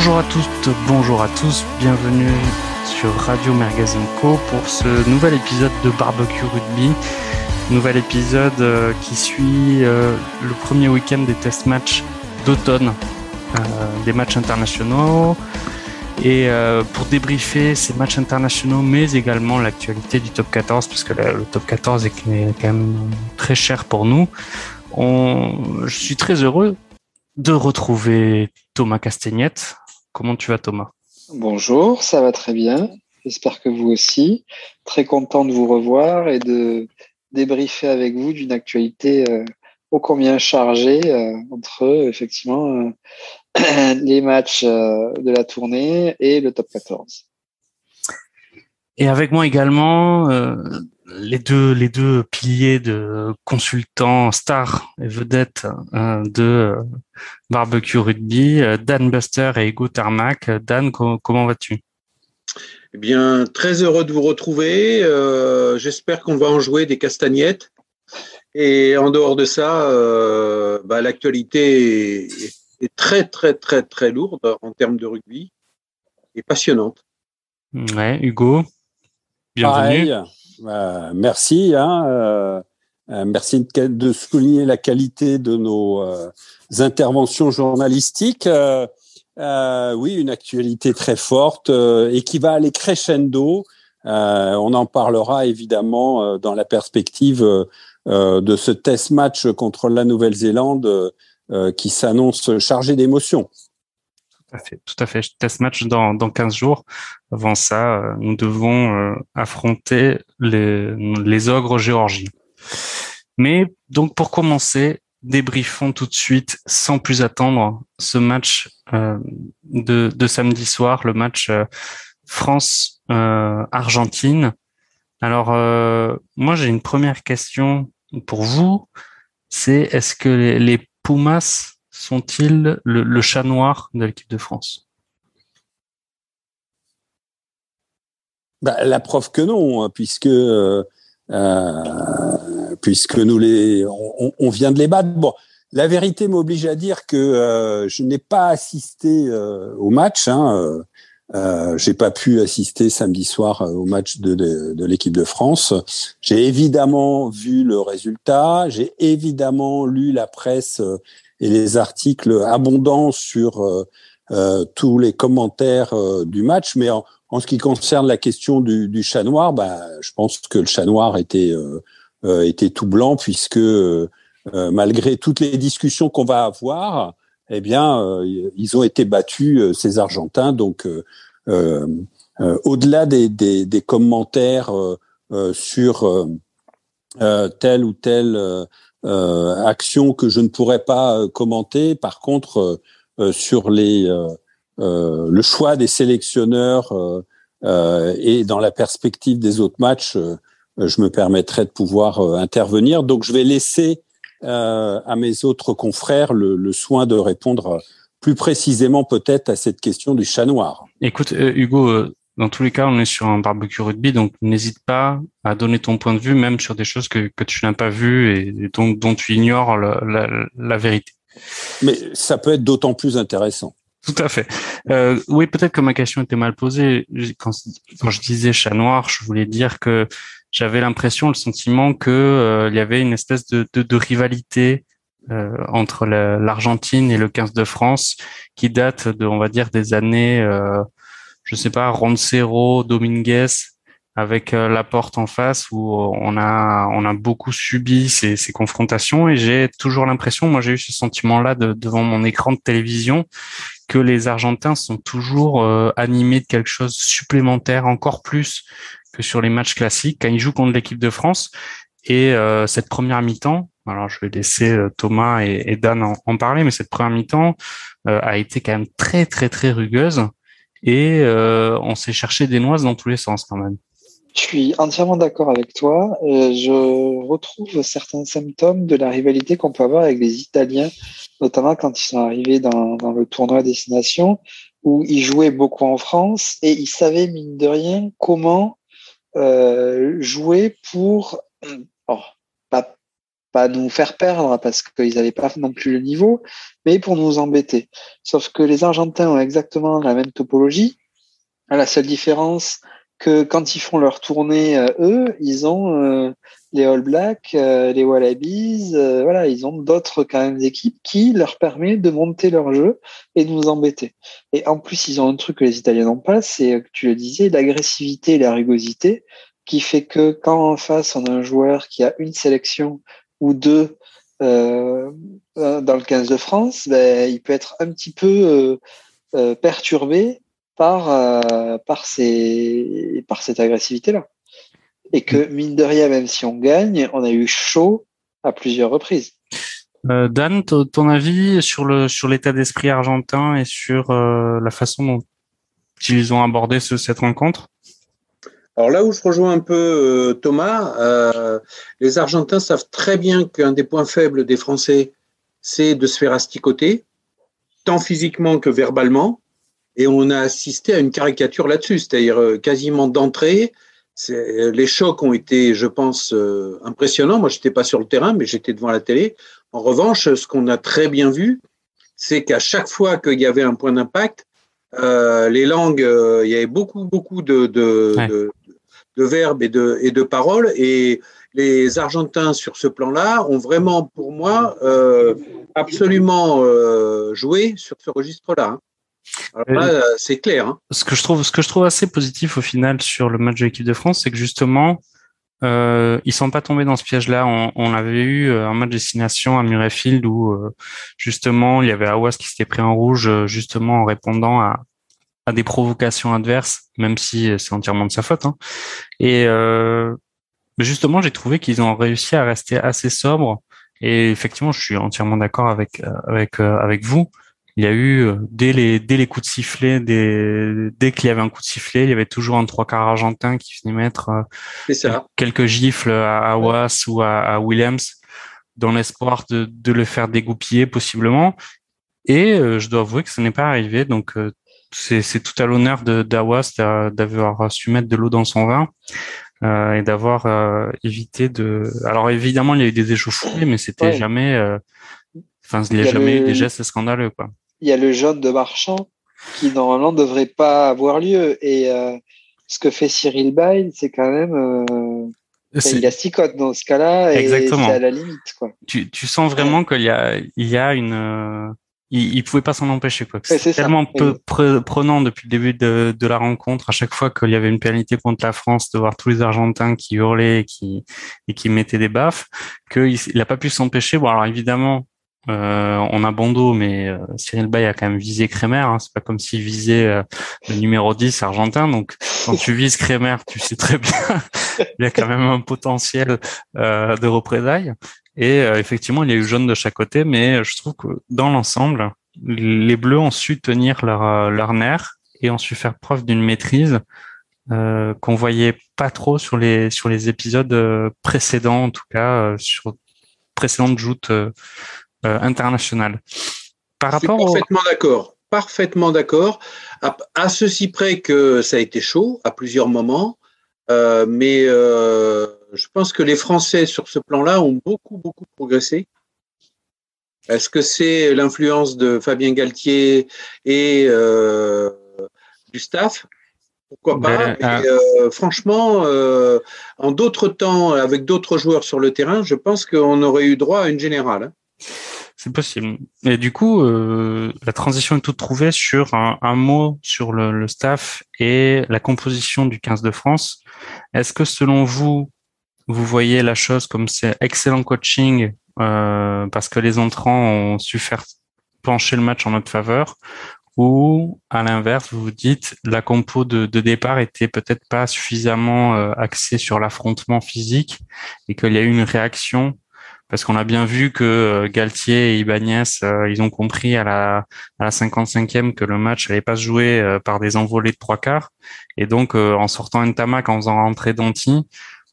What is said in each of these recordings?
Bonjour à toutes, bonjour à tous, bienvenue sur Radio Magazine Co pour ce nouvel épisode de Barbecue Rugby. Nouvel épisode euh, qui suit euh, le premier week-end des test matchs d'automne, euh, des matchs internationaux. Et pour débriefer ces matchs internationaux, mais également l'actualité du top 14, parce que le, top 14 est quand même très cher pour nous, je suis très heureux de retrouver Thomas Castagnette. Comment tu vas Thomas? Bonjour, ça va très bien. J'espère que vous aussi. Très content de vous revoir et de débriefer avec vous d'une actualité euh, ô combien chargée euh, entre effectivement euh, les matchs de la tournée et le top 14. Et avec moi également les deux les deux piliers de consultants stars et vedettes euh, de euh, barbecue rugby, euh, Dan Buster et Hugo Tarmac. Dan, comment vas-tu? Eh bien, très heureux de vous retrouver. J'espère qu'on va en jouer des castagnettes. Et en dehors de ça, bah, l'actualité est, très très très très lourde en termes de rugby et passionnante. Ouais, Hugo, bienvenue. Euh, merci. Hein, euh, euh, merci de, souligner la qualité de nos interventions journalistiques. oui, une actualité très forte et qui va aller crescendo. on en parlera évidemment dans la perspective de ce test match contre la Nouvelle-Zélande qui s'annonce chargé d'émotions. Tout à fait, tout à fait. Test match dans, dans 15 jours. Avant ça, euh, nous devons euh, affronter les, les ogres géorgiens. Mais donc pour commencer, débriefons tout de suite, sans plus attendre, ce match euh, de, de, samedi soir, le match France-Argentine. Alors, moi j'ai une première question pour vous. C'est est-ce que les Pumas sont-ils le, chat noir de l'équipe de France? Bah, La preuve que non, hein, puisque euh, euh, puisque nous les, on, vient de les battre. Bon, la vérité m'oblige à dire que euh, je n'ai pas assisté au match. Hein, euh, j'ai pas pu assister samedi soir au match de, de l'équipe de France. J'ai évidemment vu le résultat. J'ai évidemment lu la presse et les articles abondants sur euh, euh, tous les commentaires euh, du match. Mais en, ce qui concerne la question du, du chat noir, bah, je pense que le chat noir était était tout blanc puisque malgré toutes les discussions qu'on va avoir, eh bien, ils ont été battus ces Argentins. Donc, au-delà des, des, des, commentaires sur tel ou tel euh, action que je ne pourrais pas euh, commenter. Par contre, euh, sur les le choix des sélectionneurs et dans la perspective des autres matchs, je me permettrai de pouvoir intervenir. Donc, je vais laisser à mes autres confrères le, le, soin de répondre plus précisément peut-être à cette question du chat noir. Écoute, Hugo, dans tous les cas, on est sur un barbecue rugby, donc n'hésite pas à donner ton point de vue, même sur des choses que, que tu n'as pas vues et dont, dont tu ignores la, la, vérité. Mais ça peut être d'autant plus intéressant. Tout à fait. Euh, oui, peut-être que ma question était mal posée. Quand, quand, je disais chat noir, je voulais dire que j'avais l'impression, le sentiment que euh, il y avait une espèce de, de, de rivalité euh, entre l'Argentine et le 15 de France qui date de, on va dire, des années euh, je sais pas, Roncero, Dominguez avec euh, la porte en face où on a on a beaucoup subi ces, ces confrontations et j'ai toujours l'impression, moi j'ai eu ce sentiment-là de, devant mon écran de télévision que les Argentins sont toujours euh, animés de quelque chose supplémentaire, encore plus que sur les matchs classiques quand ils jouent contre l'équipe de France. Et euh, cette première mi-temps, alors je vais laisser Thomas et, et Dan en, en, parler, mais cette première mi-temps a été quand même très très très rugueuse et euh, on s'est cherché des noises dans tous les sens quand même. Je suis entièrement d'accord avec toi. je retrouve certains symptômes de la rivalité qu'on peut avoir avec les Italiens, notamment quand ils sont arrivés dans, dans le tournoi destination, où ils jouaient beaucoup en France et ils savaient, mine de rien, comment euh, jouer pour, oh, nous faire perdre parce qu'ils n'avaient pas non plus le niveau, mais pour nous embêter. Sauf que les Argentins ont exactement la même topologie. La seule différence que quand ils font leur tournée, euh, eux, ils ont euh, les All Blacks, euh, les Wallabies, voilà, ils ont d'autres quand même équipes qui leur permettent de monter leur jeu et de nous embêter. Et en plus, ils ont un truc que les Italiens n'ont pas, c'est, tu le disais, l'agressivité et la rugosité, qui fait que quand en face on a un joueur qui a une sélection ou deux euh, dans le 15 de France, ben, il peut être un petit peu euh, euh, perturbé par, euh, par, ces, par cette agressivité-là. Et que, mine de rien, même si on gagne, on a eu chaud à plusieurs reprises. Euh, Dan, ton avis sur le sur l'état d'esprit argentin et sur euh, la façon dont ils ont abordé ce, cette rencontre? Alors là où je rejoins un peu euh, Thomas, euh, les Argentins savent très bien qu'un des points faibles des Français, c'est de se faire asticoter, tant physiquement que verbalement. Et on a assisté à une caricature là-dessus, c'est-à-dire euh, quasiment d'entrée. Les chocs ont été, je pense, impressionnants. Moi, j'étais pas sur le terrain, mais j'étais devant la télé. En revanche, ce qu'on a très bien vu, c'est qu'à chaque fois qu'il y avait un point d'impact, euh, les langues, euh, il y avait beaucoup, beaucoup de, de, Ouais. de, de verbes et de, et de paroles. Et les Argentins, sur ce plan-là, ont vraiment, pour moi, euh, absolument joué sur ce registre-là. hein. Alors là, c'est clair. hein. ce que je trouve ce que je trouve assez positif au final sur le match de l'équipe de France, c'est que justement euh, ils sont pas tombés dans ce piège-là. On, on avait eu euh, un match destination à Murrayfield où euh, justement il y avait Awas qui s'était pris en rouge euh, justement en répondant à, à des provocations adverses, même si c'est entièrement de sa faute. hein. Et euh, justement, j'ai trouvé qu'ils ont réussi à rester assez sobres. Et effectivement, je suis entièrement d'accord avec euh, avec euh, avec vous. Il y a eu euh, dès les dès les coups de sifflet, dès dès qu'il y avait un coup de sifflet, il y avait toujours un trois quarts argentin qui venait mettre euh, ça. quelques gifles à Awas ou à, à Williams dans l'espoir de, de le faire dégoupiller possiblement. Et euh, je dois avouer que ce n'est pas arrivé. Donc euh, c'est c'est tout à l'honneur de d'Awas d'a- d'avoir su mettre de l'eau dans son vin euh, et d'avoir euh, évité de. Alors évidemment il y a eu des échauffés, mais c'était Ouais. jamais. euh, Enfin il n'y a, Il y a jamais eu des gestes scandaleux quoi. Il y a le jaune de Marchand qui normalement ne devrait pas avoir lieu. Et euh, ce que fait Cyril Bay, c'est quand même. Euh, il asticote dans ce cas-là et Exactement. c'est à la limite. Quoi. tu, tu sens vraiment qu'il y a, il y a une, euh, il, il pouvait pas s'en empêcher quoi. Ouais, C'est tellement peu Ouais. pre- prenant depuis le début de, de la rencontre, à chaque fois qu'il y avait une pénalité contre la France, de voir tous les Argentins qui hurlaient et qui et qui mettaient des baffes, qu'il il a pas pu s'empêcher. Bon alors évidemment. Euh, on a bon mais euh, Cyril Bay a quand même visé Kremer. Hein. C'est pas comme s'il visait euh, le numéro 10 argentin. Donc, quand tu vises Kremer, tu sais très bien, il y a quand même un potentiel de représailles. Et effectivement, il y a eu jaune de chaque côté, mais je trouve que dans l'ensemble, les Bleus ont su tenir leur, nerf et ont su faire preuve d'une maîtrise qu'on voyait pas trop sur les sur les épisodes précédents, en tout cas sur précédentes joutes euh, Je suis au... parfaitement d'accord. Parfaitement d'accord. À, à ceci près que ça a été chaud à plusieurs moments, euh, mais euh, je pense que les Français sur ce plan-là ont beaucoup beaucoup progressé. Est-ce que c'est l'influence de Fabien Galtier et euh, du staff? Pourquoi pas Ben, Mais, Franchement, en d'autres temps, avec d'autres joueurs sur le terrain, je pense qu'on aurait eu droit à une générale. hein. C'est possible. Et du coup, euh, la transition est toute trouvée sur un, un mot sur le, le staff et la composition du 15 de France. Est-ce que selon vous, vous voyez la chose comme c'est excellent coaching euh, parce que les entrants ont su faire pencher le match en notre faveur? Ou à l'inverse, vous vous dites la compo de, de départ était peut-être pas suffisamment euh, axée sur l'affrontement physique et qu'il y a eu une réaction parce qu'on a bien vu que euh, Galtier et Ibanez, euh, ils ont compris à la, à la 55e que le match allait pas se jouer euh, par des envolées de trois quarts. Et donc, en sortant Ntamak, en faisant rentrer Danti,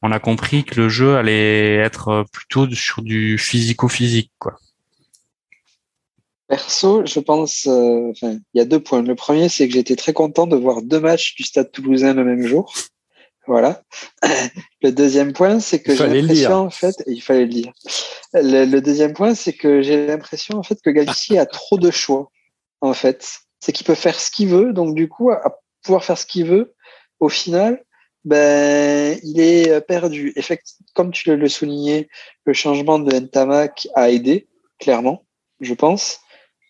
on a compris que le jeu allait être plutôt sur du physico-physique. quoi. Perso, je pense, euh, il y a deux points. Le premier, c'est que j'étais très content de voir deux matchs du Stade Toulousain le même jour. Voilà. Le deuxième point, c'est que j'ai l'impression, en fait, il fallait le dire. Le, deuxième point, c'est que j'ai l'impression, en fait, que Galtier a trop de choix, en fait. C'est qu'il peut faire ce qu'il veut, donc du coup, à pouvoir faire ce qu'il veut, au final, ben, il est perdu. Effectivement, comme tu le soulignais, le changement de Ntamak a aidé, clairement, je pense,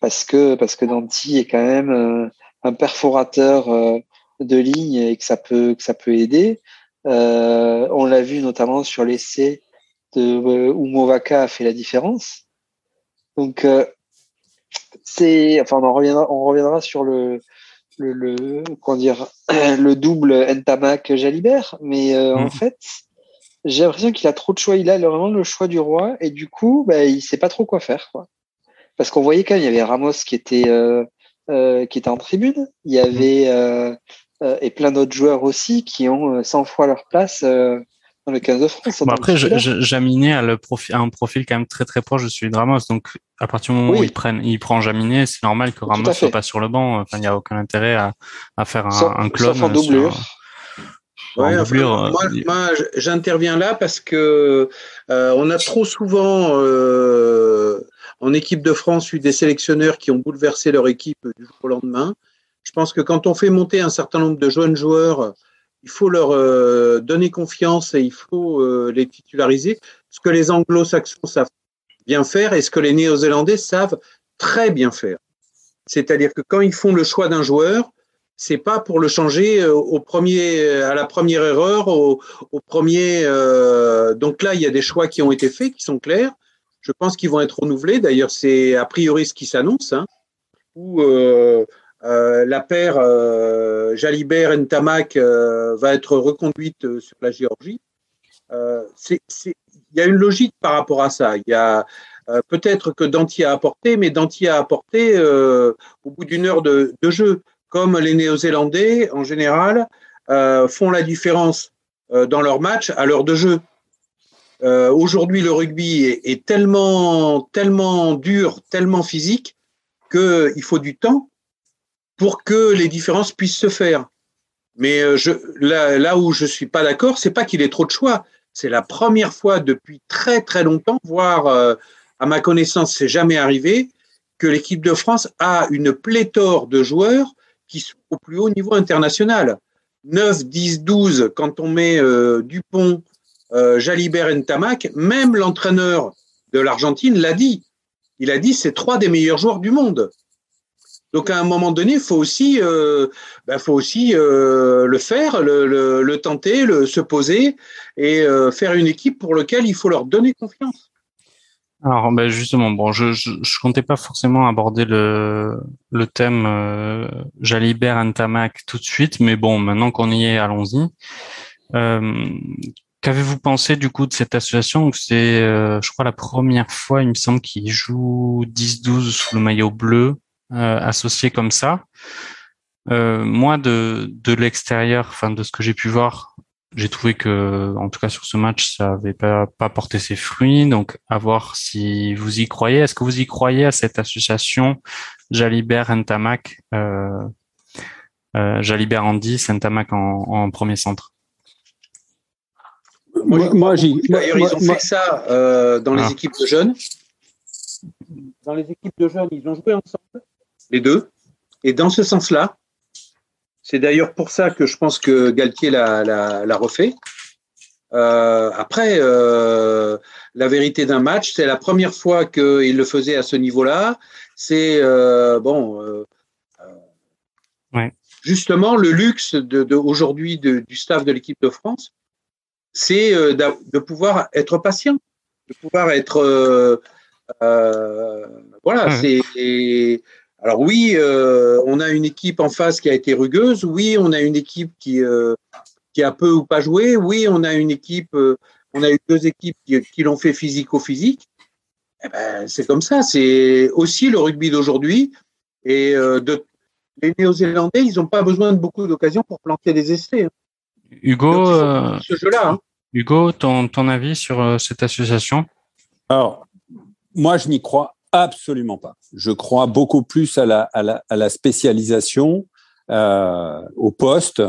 parce que, parce que Danti est quand même euh, un perforateur euh, de ligne et que ça peut, que ça peut aider. Euh, on l'a vu notamment sur l'essai de où Movaka a fait la différence. Donc, c'est, enfin, on reviendra, on reviendra sur le, le, le comment dire, le double Ntamak Jalibert, mais en mmh. fait, j'ai l'impression qu'il a trop de choix. Il a vraiment le choix du roi et du coup, bah, il sait pas trop quoi faire. Quoi. Parce qu'on voyait quand même, il y avait Ramos qui était euh, euh, qui était en tribune. Il y avait euh, euh et plein d'autres joueurs aussi qui ont 100 fois leur place dans le 15 de France. Bon, après, Jaminet a, le profil, a un profil quand même très très proche de celui de Ramos. Donc, à partir du moment où il, prennent, il prend Jaminet, c'est normal que Ramos soit pas sur le banc. Enfin, il n'y a aucun intérêt à, à faire un, un clone. Sauf en doublure. Ouais, moi, moi j'interviens là parce que euh, on a trop souvent euh, en équipe de France eu des sélectionneurs qui ont bouleversé leur équipe du jour au lendemain. Je pense que quand on fait monter un certain nombre de jeunes joueurs, il faut leur euh, donner confiance et il faut euh, les titulariser. Ce que les anglo-saxons savent bien faire et ce que les néo-zélandais savent très bien faire. C'est-à-dire que quand ils font le choix d'un joueur, c'est pas pour le changer euh, au premier, à la première erreur, au, premier. Donc là, il y a des choix qui ont été faits, qui sont clairs. Je pense qu'ils vont être renouvelés. D'ailleurs, c'est a priori ce qui s'annonce, hein, la paire euh, Jalibert Ntamak va être reconduite sur la Géorgie. il y a une logique par rapport à ça. Il y a peut-être que Danti a apporté, mais Danti a apporté au bout d'une heure de, jeu comme les Néo-Zélandais, en général, euh, font la différence euh, dans leur match à l'heure de jeu. Euh, aujourd'hui, le rugby est, tellement, tellement dur, tellement physique, qu'il faut du temps pour que les différences puissent se faire. Mais je, là, où je ne suis pas d'accord, c'est pas qu'il ait trop de choix. C'est la première fois depuis très très longtemps, voire à ma connaissance, c'est jamais arrivé, que l'équipe de France a une pléthore de joueurs qui sont au plus haut niveau international. 9, 10, 12, quand on met euh, Dupont, euh, Jalibert et Ntamak, même l'entraîneur de l'Argentine l'a dit. Il a dit c'est trois des meilleurs joueurs du monde. Donc à un moment donné, il faut aussi, euh, ben, faut aussi euh, le faire, le, tenter, le, se poser et euh, faire une équipe pour laquelle il faut leur donner confiance. Alors, ben justement, bon, je, je, je, comptais pas forcément aborder le, thème euh, Jalibert Ntamak tout de suite, mais bon, maintenant qu'on y est, allons-y. Qu'avez-vous pensé du coup de cette association? C'est, je crois, la première fois, il me semble, qu'il joue 10-12 sous le maillot bleu, euh, associé comme ça. Euh, moi, de, de l'extérieur, enfin de ce que j'ai pu voir, j'ai trouvé que, en tout cas sur ce match, ça n'avait pas, pas porté ses fruits. Donc, à voir si vous y croyez. Est-ce que vous y croyez à cette association Jalibert Ntamak, euh, euh, Jalibert Andy, Ntamak en, en, premier centre? Moi, moi j'y. Ils ont fait ça euh, dans les ah. équipes de jeunes. Dans les équipes de jeunes, ils ont joué ensemble, les deux. Et dans ce sens-là, c'est d'ailleurs pour ça que je pense que Galtier l'a refait. Euh, après, euh, la vérité d'un match, c'est la première fois qu'il le faisait à ce niveau-là. C'est euh, bon, ouais. justement le luxe de, de aujourd'hui du staff de l'équipe de France, c'est de pouvoir être patient, de pouvoir être voilà, c'est alors oui, euh, on a une équipe en face qui a été rugueuse. Oui, on a une équipe qui, euh, qui a peu ou pas joué. Oui, on a une équipe, euh, on a eu deux équipes qui, qui l'ont fait physico-physique. Eh ben, c'est comme ça. C'est aussi le rugby d'aujourd'hui. Et de, les Néo-Zélandais, ils n'ont pas besoin de beaucoup d'occasions pour planter des essais. Hein. Hugo, ce jeu-là. Hein. Hugo, ton, ton avis sur cette association? Alors, moi, je n'y crois Absolument pas. Je crois beaucoup plus à la, spécialisation, euh, au poste,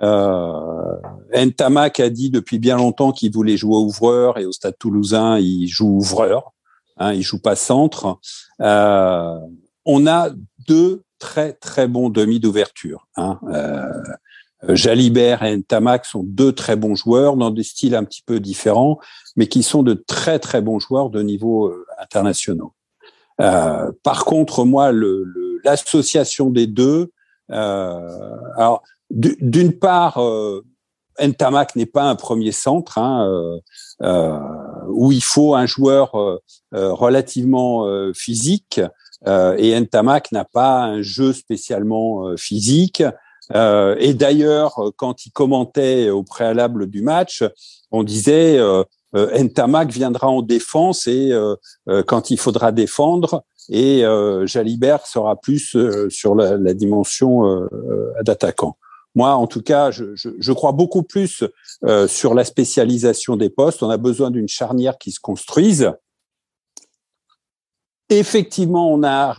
Euh, Ntamak a dit depuis bien longtemps qu'il voulait jouer ouvreur et au Stade Toulousain, il joue ouvreur. Hein, il joue pas centre. Euh, on a deux très très bons demi d'ouverture. Hein. Euh, Jalibert et Ntamak sont deux très bons joueurs dans des styles un petit peu différents, mais qui sont de très très bons joueurs de niveau international. Euh, par contre, moi, l'association le, des deux, euh, alors d'une part, euh, Ntamak n'est pas un premier centre hein, euh, euh, où il faut un joueur relativement physique et Ntamak n'a pas un jeu spécialement physique. et d'ailleurs, quand il commentait au préalable du match, on disait Ntamak viendra en défense et quand il faudra défendre, et Jalibert sera plus sur la, la dimension d'attaquant. Moi, en tout cas, je, je, je crois beaucoup plus euh, sur la spécialisation des postes. On a besoin d'une charnière qui se construise. Effectivement, on a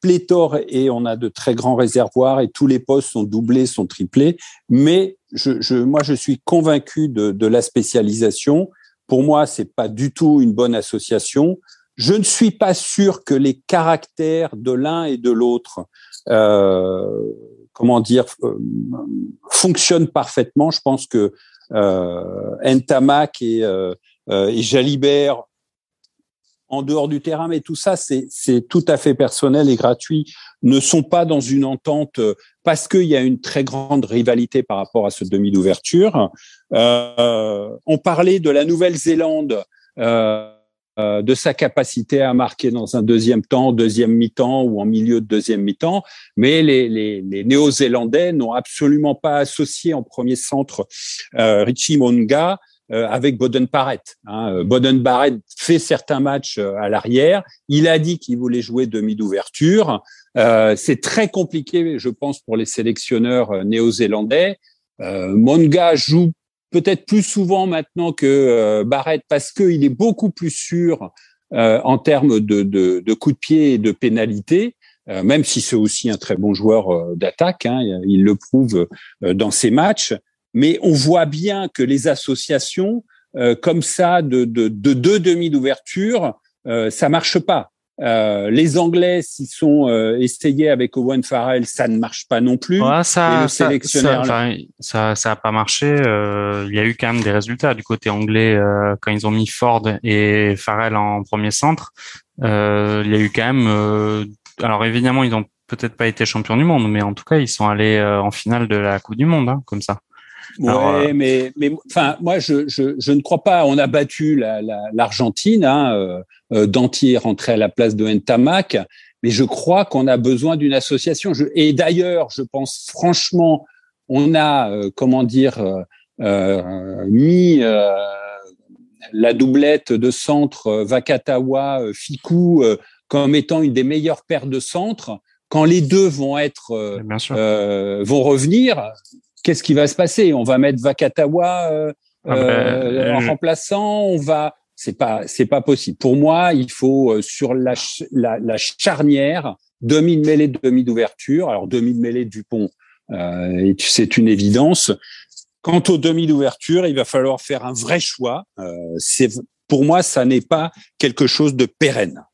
pléthore et on a de très grands réservoirs et tous les postes sont doublés, sont triplés. Mais je, moi, je suis convaincu de, de la spécialisation. Pour moi, c'est pas du tout une bonne association. Je ne suis pas sûr que les caractères de l'un et de l'autre euh, comment dire, euh, fonctionne parfaitement. Je pense que euh, et, euh, euh, et Jalibert en dehors du terrain, mais tout ça, c'est tout à fait personnel et gratuit, ne sont pas dans une entente parce qu'il y a une très grande rivalité par rapport à ce demi d'ouverture. Euh, on parlait de la Nouvelle-Zélande. Euh, euh, de sa capacité à marquer dans un deuxième temps, deuxième mi-temps ou en milieu de deuxième mi-temps. Mais les, les, les Néo-Zélandais n'ont absolument pas associé en premier centre euh, Richie Monga euh, avec Boden Barrett. Hein. Euh, Boden Barrett fait certains matchs à l'arrière. Il a dit qu'il voulait jouer demi d'ouverture. C'est très compliqué, je pense, pour les sélectionneurs néo-zélandais. Monga joue peut-être plus souvent maintenant que euh, Barrett parce qu'il est beaucoup plus sûr euh, en termes de, de, de coups de pied et de pénalité. Euh, même si c'est aussi un très bon joueur d'attaque, hein, il le prouve dans ses matchs. Mais on voit bien que les associations comme ça de, de, de deux demi d'ouverture, ça marche pas. Euh, les Anglais s'y sont euh, essayés avec Owen Farrell, ça ne marche pas non plus. Ouais, ça, ça, ça, ça, a pas marché. Euh, il y a eu quand même des résultats du côté anglais euh, quand ils ont mis Ford et Farrell en premier centre. il y a eu quand même. alors évidemment, ils ont peut-être pas été champions du monde, mais en tout cas, ils sont allés en finale de la Coupe du Monde, hein, comme ça. Ouais, mais mais enfin moi je, je, je ne crois pas. On a battu l'Argentine. La, hein, euh, d'entier rentrer à la place de Ntamak, mais je crois qu'on a besoin d'une association. Je, et d'ailleurs, je pense franchement, on a, euh, comment dire, euh, euh mis la doublette de centre Vakatawa, Fiku comme étant une des meilleures paires de centres. Quand les deux vont être, vont revenir, qu'est-ce qui va se passer? On va mettre Vakatawa ah ben, en remplaçant, on va c'est pas c'est pas possible. Pour moi, il faut euh, sur la, la, la charnière demi de mêlée, demi d'ouverture. Alors demi de mêlée Dupont, euh, c'est une évidence. Quant au demi d'ouverture, il va falloir faire un vrai choix. Euh, c'est pour moi, ça n'est pas quelque chose de pérenne.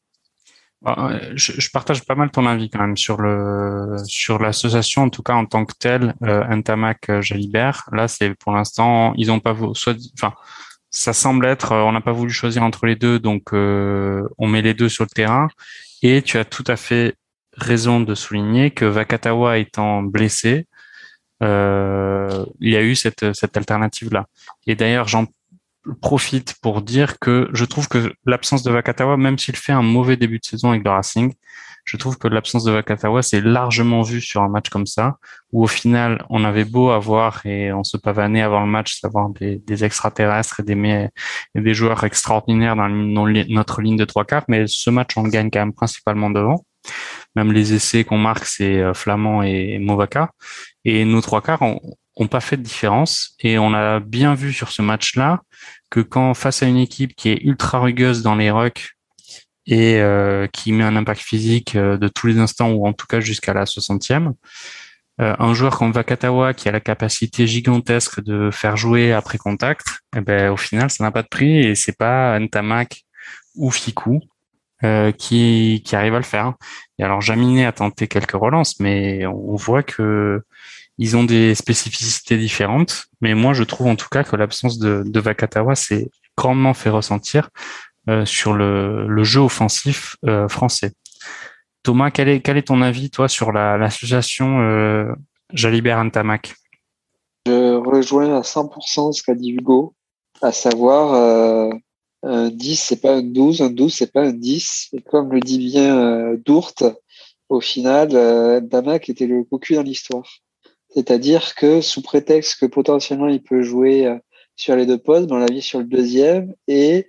Bah, je, je, partage pas mal ton avis quand même sur le sur l'association en tout cas en tant que telle euh, Intamac euh, Jalibert là c'est pour l'instant ils ont pas soit enfin ça semble être, euh, on n'a pas voulu choisir entre les deux, donc euh, on met les deux sur le terrain. Et tu as tout à fait raison de souligner que Vakatawa étant blessé, euh, il y a eu cette, cette alternative-là. Et d'ailleurs, j'en profite pour dire que je trouve que l'absence de Vakatawa, même s'il fait un mauvais début de saison avec le Racing, je trouve que l'absence de Vakatawa, c'est largement vu sur un match comme ça, où au final, on avait beau avoir, et on se pavanait avant le match, savoir des, des extraterrestres et des, et des joueurs extraordinaires dans, notre ligne de trois quarts, mais ce match, on le gagne quand même principalement devant. Même les essais qu'on marque, c'est euh, Flamand et Movaka. Et nos trois quarts ont, pas fait de différence. Et on a bien vu sur ce match-là que quand face à une équipe qui est ultra rugueuse dans les rucks, et euh, qui met un impact physique euh, de tous les instants ou en tout cas jusqu'à la 60e, un joueur comme Vakatawa qui a la capacité gigantesque de faire jouer après contact, eh ben, au final, ça n'a pas de prix et c'est pas Ntamak ou Fiku qui, qui arrive à le faire. Et alors, Jaminé a tenté quelques relances, mais on voit que ils ont des spécificités différentes. Mais moi, je trouve en tout cas que l'absence de, Vakatawa s'est grandement fait ressentir sur le, jeu offensif français. Thomas, quel est, ton avis, toi, sur l'association euh, Jalibert-Antamac Je rejoins à 100% ce qu'a dit Hugo, à savoir euh, un 10, c'est pas un 12, un 12, c'est pas un 10. Et comme le dit bien euh, Dourte, au final, euh, était le cocu dans l'histoire. C'est-à-dire que sous prétexte que potentiellement il peut jouer euh, sur les deux postes, on l'a vu sur le deuxième, et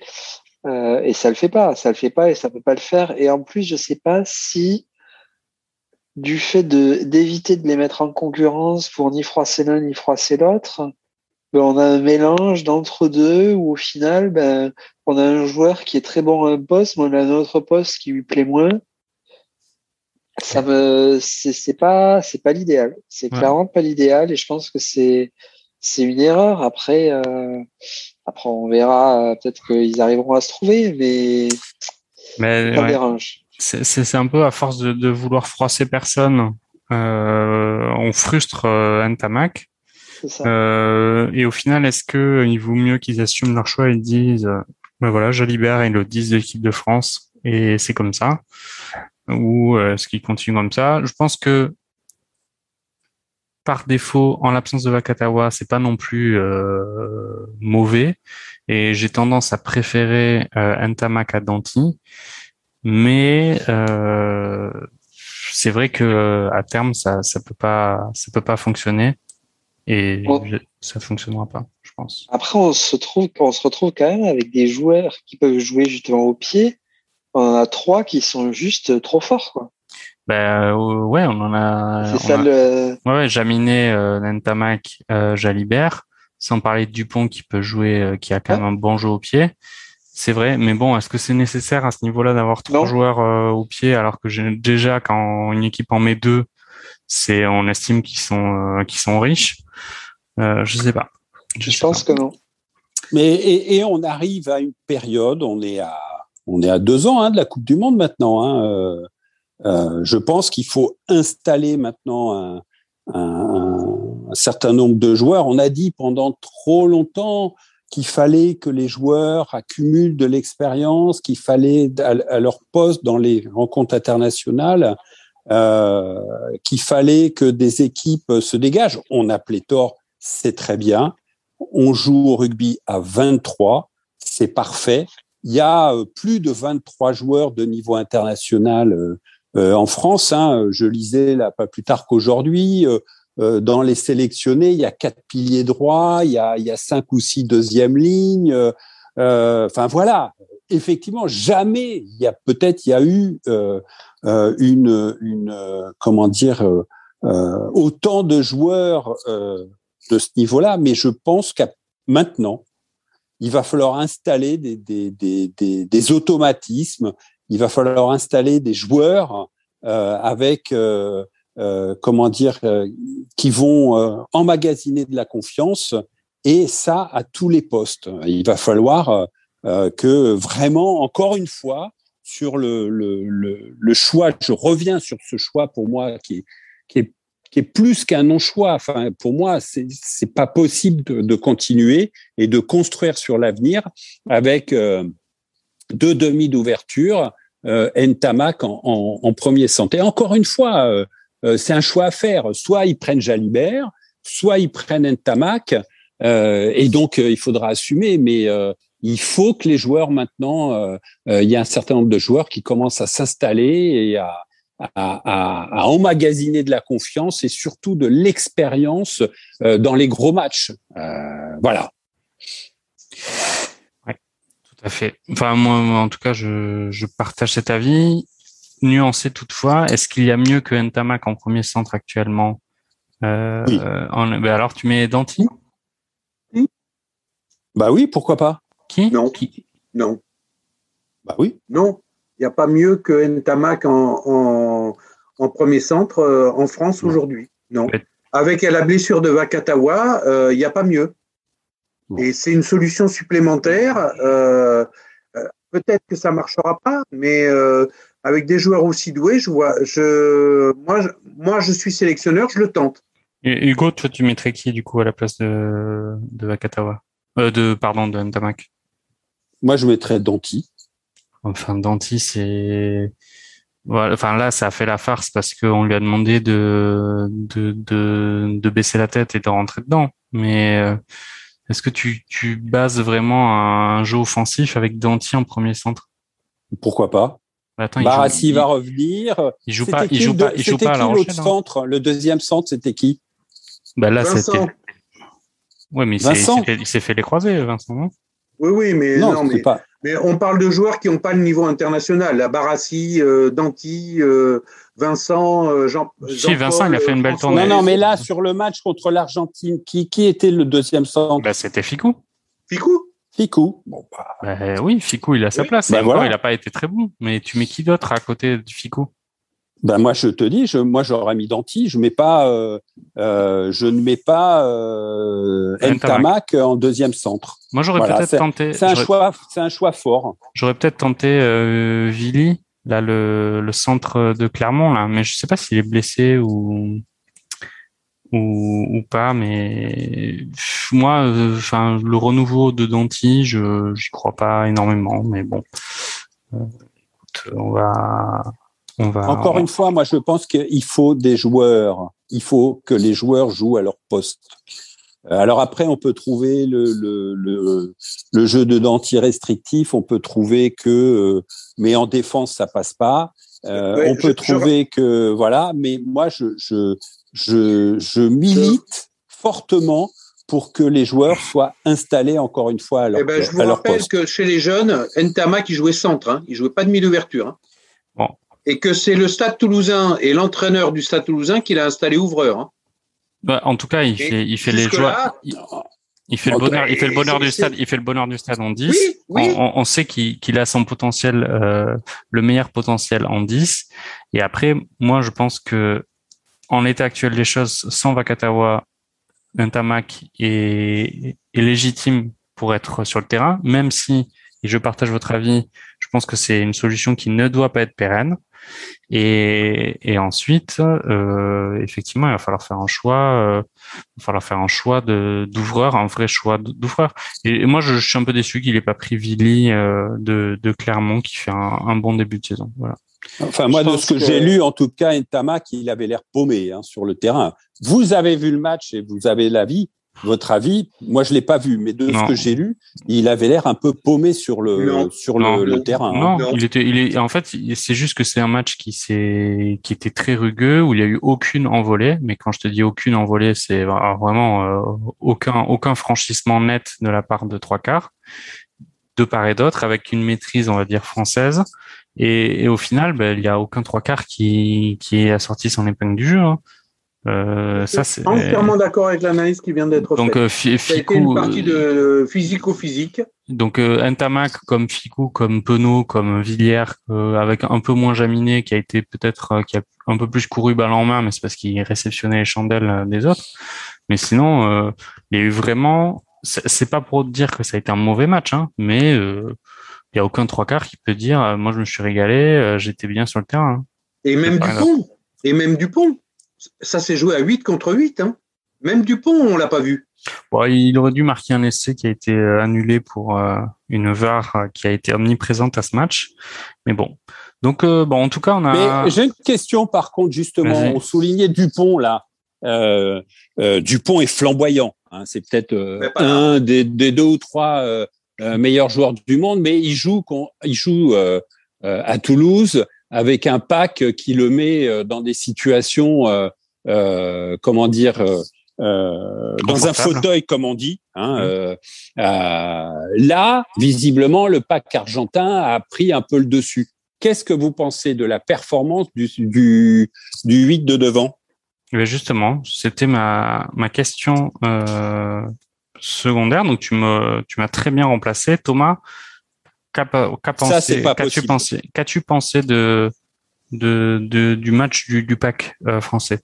euh, et ça le fait pas, ça le fait pas et ça peut pas le faire. Et en plus, je sais pas si du fait de d'éviter de les mettre en concurrence pour ni froisser l'un ni froisser l'autre, ben on a un mélange d'entre deux où au final, ben on a un joueur qui est très bon à un poste, mais on a un autre poste qui lui plaît moins. Ça me, c'est pas, c'est pas l'idéal. C'est clairement pas l'idéal et je pense que c'est c'est une erreur. Après, euh, après on verra. Peut-être qu'ils arriveront à se trouver, mais, mais ça ouais. dérange. C'est un peu à force de, de vouloir froisser personne, euh, on frustre euh, Ntamak. Euh, et au final, est-ce que il vaut mieux qu'ils assument leur choix et disent, ben voilà, Jalibert est le 10 de l'équipe de France et c'est comme ça, ou est-ce qu'ils continuent comme ça Je pense que par défaut, en l'absence de Vakatawa, c'est pas non plus euh, mauvais. Et j'ai tendance à préférer euh, Ntamak à Danti. Mais euh, c'est vrai que à terme, ça ça peut pas ça peut pas fonctionner et Bon. ça fonctionnera pas, je pense. Après, on se trouve, on se retrouve quand même avec des joueurs qui peuvent jouer justement au pied. On en a trois qui sont juste trop forts, quoi. Ben euh, ouais, on en a. C'est ça a- le. Ouais, ouais, Jaminet, euh, euh, Jalibert, sans parler de Dupont qui peut jouer, euh, qui a quand même un bon jeu au pied. C'est vrai, mais bon, est-ce que c'est nécessaire à ce niveau-là d'avoir trois Non. joueurs euh, au pied alors que j'ai- déjà quand une équipe en met deux, c'est on estime qu'ils sont euh, qu'ils sont riches. Euh, je sais pas. Je, sais pense pas. que non. Mais et, et on arrive à une période, on est à on est à deux ans hein, de la Coupe du Monde maintenant. Hein, euh, euh, je pense qu'il faut installer maintenant un, certain nombre de joueurs. On a dit pendant trop longtemps qu'il fallait que les joueurs accumulent de l'expérience, qu'il fallait à, à leur poste dans les rencontres internationales, euh, qu'il fallait que des équipes se dégagent. On a pléthore, c'est très bien. On joue au rugby à 23, c'est parfait. Il y a euh, plus de 23 joueurs de niveau international euh, euh, en France. Hein. Je lisais là pas plus tard qu'aujourd'hui. dans les sélectionnés, il y a quatre piliers droits, il y a, il y a cinq ou six deuxièmes lignes. euh, Enfin voilà, effectivement, jamais il y a peut-être il y a eu euh, une, une comment dire autant de joueurs de ce niveau-là, mais je pense qu'à maintenant, il va falloir installer des, des, des, des, automatismes, il va falloir installer des joueurs euh, avec, euh, euh, comment dire, euh, qui vont euh, emmagasiner de la confiance, et ça à tous les postes. Il va falloir euh, que vraiment, encore une fois, sur le, le, le, le choix, je reviens sur ce choix pour moi qui est, qui est qui est plus qu'un non-choix. Enfin, pour moi, c'est c'est pas possible de, de continuer et de construire sur l'avenir avec euh, deux demi d'ouverture, euh, Ntamak en, en, en premier santé. Encore une fois, euh, euh, c'est un choix à faire. Soit ils prennent Jalibert, soit ils prennent Ntamak, euh, et donc euh, il faudra assumer. Mais il faut que les joueurs maintenant, il y a un certain nombre de joueurs qui commencent à s'installer et à à, à, à, emmagasiner de la confiance et surtout de l'expérience euh, dans les gros matchs. Euh, voilà. Ouais, tout à fait. Enfin, moi, en tout cas, je, je partage cet avis. Nuancé toutefois, est-ce qu'il y a mieux que Ntamak en premier centre actuellement euh, Oui. en- ben alors, tu mets Danti? Bah oui, pourquoi pas Qui? Non. Qui? Non, Bah oui. non. Il n'y a pas mieux que Ntamak en, en, en premier centre euh, en France aujourd'hui. Non. Avec la blessure de Vakatawa, il n'y a pas mieux. Et c'est une solution supplémentaire. Euh, peut-être que ça marchera pas, mais euh, avec des joueurs aussi doués, je vois, je, moi, je, moi, je suis sélectionneur, je le tente. Et Hugo, toi, tu mettrais qui du coup à la place de, de Vakatawa euh, de, pardon, de Ntamak? Moi, je mettrais Danti. Enfin, Danti, c'est. Voilà, enfin là, ça a fait la farce parce qu'on lui a demandé de, de, de, de, baisser la tête et de rentrer dedans. Mais euh, est-ce que tu, tu bases vraiment un jeu offensif avec Danti en premier centre? Pourquoi pas? Attends, Barassi va revenir. Il joue pas, il joue pas, il joue pas à la hein. centre, le deuxième centre, c'était qui? Bah là, c'était. Ouais, mais il s'est fait les croiser, Vincent. Non? Oui, oui, mais non, mais, pas... mais on parle de joueurs qui n'ont pas le niveau international. La Barassi, euh, Danti, euh, Vincent, euh, Jean. Si, Vincent, il a fait une belle tournée. Non, non, mais là, sur le match contre l'Argentine, qui, qui était le deuxième centre? Bah, C'était Ficou. Ficou? Ficou. Bon, bah... bah oui, Ficou, il a sa place. Bah, voilà. Il n'a pas été très bon. Mais tu mets qui d'autre à côté du Ficou? Ben moi je te dis, je, moi j'aurais mis Danti, je mets pas, euh, euh, je ne mets pas euh, Ntamak en deuxième centre. Moi j'aurais peut-être tenté. C'est un choix, c'est un choix fort. J'aurais peut-être tenté euh, Vili, là le, le centre de Clermont là, mais je sais pas s'il est blessé ou ou, ou pas, mais moi, euh, enfin le renouveau de Danti, je j'y crois pas énormément, mais bon. Euh, écoute, on va encore une fois, moi, je pense qu'il faut des joueurs. Il faut que les joueurs jouent à leur poste. Euh, alors après, on peut trouver le, le, le, le jeu de denti restrictif, on peut trouver que, euh, mais en défense, ça passe pas. Euh, on peut trouver que, voilà, mais moi, je, je, je, je milite fortement pour que les joueurs soient installés encore une fois à leur, eh ben, je vous rappelle que chez les jeunes, Entama qui jouait centre, hein, il jouait pas de milieu d'ouverture. Hein. Et que c'est le Stade Toulousain et l'entraîneur du Stade Toulousain qui l'a installé ouvreur. Hein. Bah, en tout cas, il fait, il fait les joueurs. il, fait le bonheur, il fait le bonheur du stade. Il fait le bonheur du stade en 10. On, sait qu'il a son potentiel, euh, le meilleur potentiel en 10. Et après, moi, je pense que en l'état actuel des choses, sans Vakatawa, un tamac est, est légitime pour être sur le terrain, même si, et je partage votre avis, je pense que c'est une solution qui ne doit pas être pérenne. Et, et ensuite, euh, effectivement, il va falloir faire un choix. Euh, il va falloir faire un choix de d'ouvreur, un vrai choix d'ouvreur. Et, moi, je, suis un peu déçu qu'il n'ait pas pris Villy euh, de, de Clermont, qui fait un, un, bon début de saison. Voilà. Enfin, moi, de ce que, j'ai lu, en tout cas, Entama, il avait l'air paumé hein, sur le terrain. Vous avez vu le match et vous avez l'avis votre avis. Moi, je l'ai pas vu, mais de ce que j'ai lu, il avait l'air un peu paumé sur le sur le, terrain. Hein. Non, il était, il est, en fait, c'est juste que c'est un match qui s'est, qui était très rugueux où il y a eu aucune envolée. Mais quand je te dis aucune envolée, c'est vraiment euh, aucun aucun franchissement net de la part de trois quarts, de part et d'autre, avec une maîtrise, on va dire française. Et, au final, ben, il y a aucun trois quarts qui qui a sorti son épingle du jeu. Hein. Euh, ça, c'est entièrement d'accord avec l'analyse qui vient d'être faite. Donc, euh, une partie de physico-physique. Donc, euh, Ntamak comme Ficou, comme Penaud, comme Villiers, euh, avec un peu moins Jaminé, qui a été peut-être, euh, qui a un peu plus couru balle en main, mais c'est parce qu'il réceptionnait les chandelles des autres. Mais sinon, il y a eu vraiment. C'est pas pour dire que ça a été un mauvais match, hein, mais il y a aucun trois quarts qui peut dire, moi je me suis régalé, j'étais bien sur le terrain. Hein. Et même Dupont. Et même Dupont ça s'est joué à 8 contre 8. Hein. Même Dupont, on l'a pas vu. Bon, il aurait dû marquer un essai qui a été euh, annulé pour euh, une VAR euh, qui a été omniprésente à ce match. Mais bon. Donc, bon, en tout cas, on a. Mais j'ai une question, par contre, justement. On soulignait Dupont, là. Dupont est flamboyant. Hein. C'est peut-être un des, deux ou trois meilleurs joueurs du monde, mais il joue, il joue à Toulouse avec un pack qui le met euh, dans des situations, euh, euh, comment dire, dans un fauteuil, comme on dit. Hein, mmh. là, visiblement, le pack argentin a pris un peu le dessus. Qu'est-ce que vous pensez de la performance du, du, du 8 de devant? Eh justement, c'était ma, ma question euh, secondaire. Donc tu me tu m'as très bien remplacé, Thomas. Qu'as-tu pensé, qu'as-tu pensé de, de, de, du match du, du pack euh, français?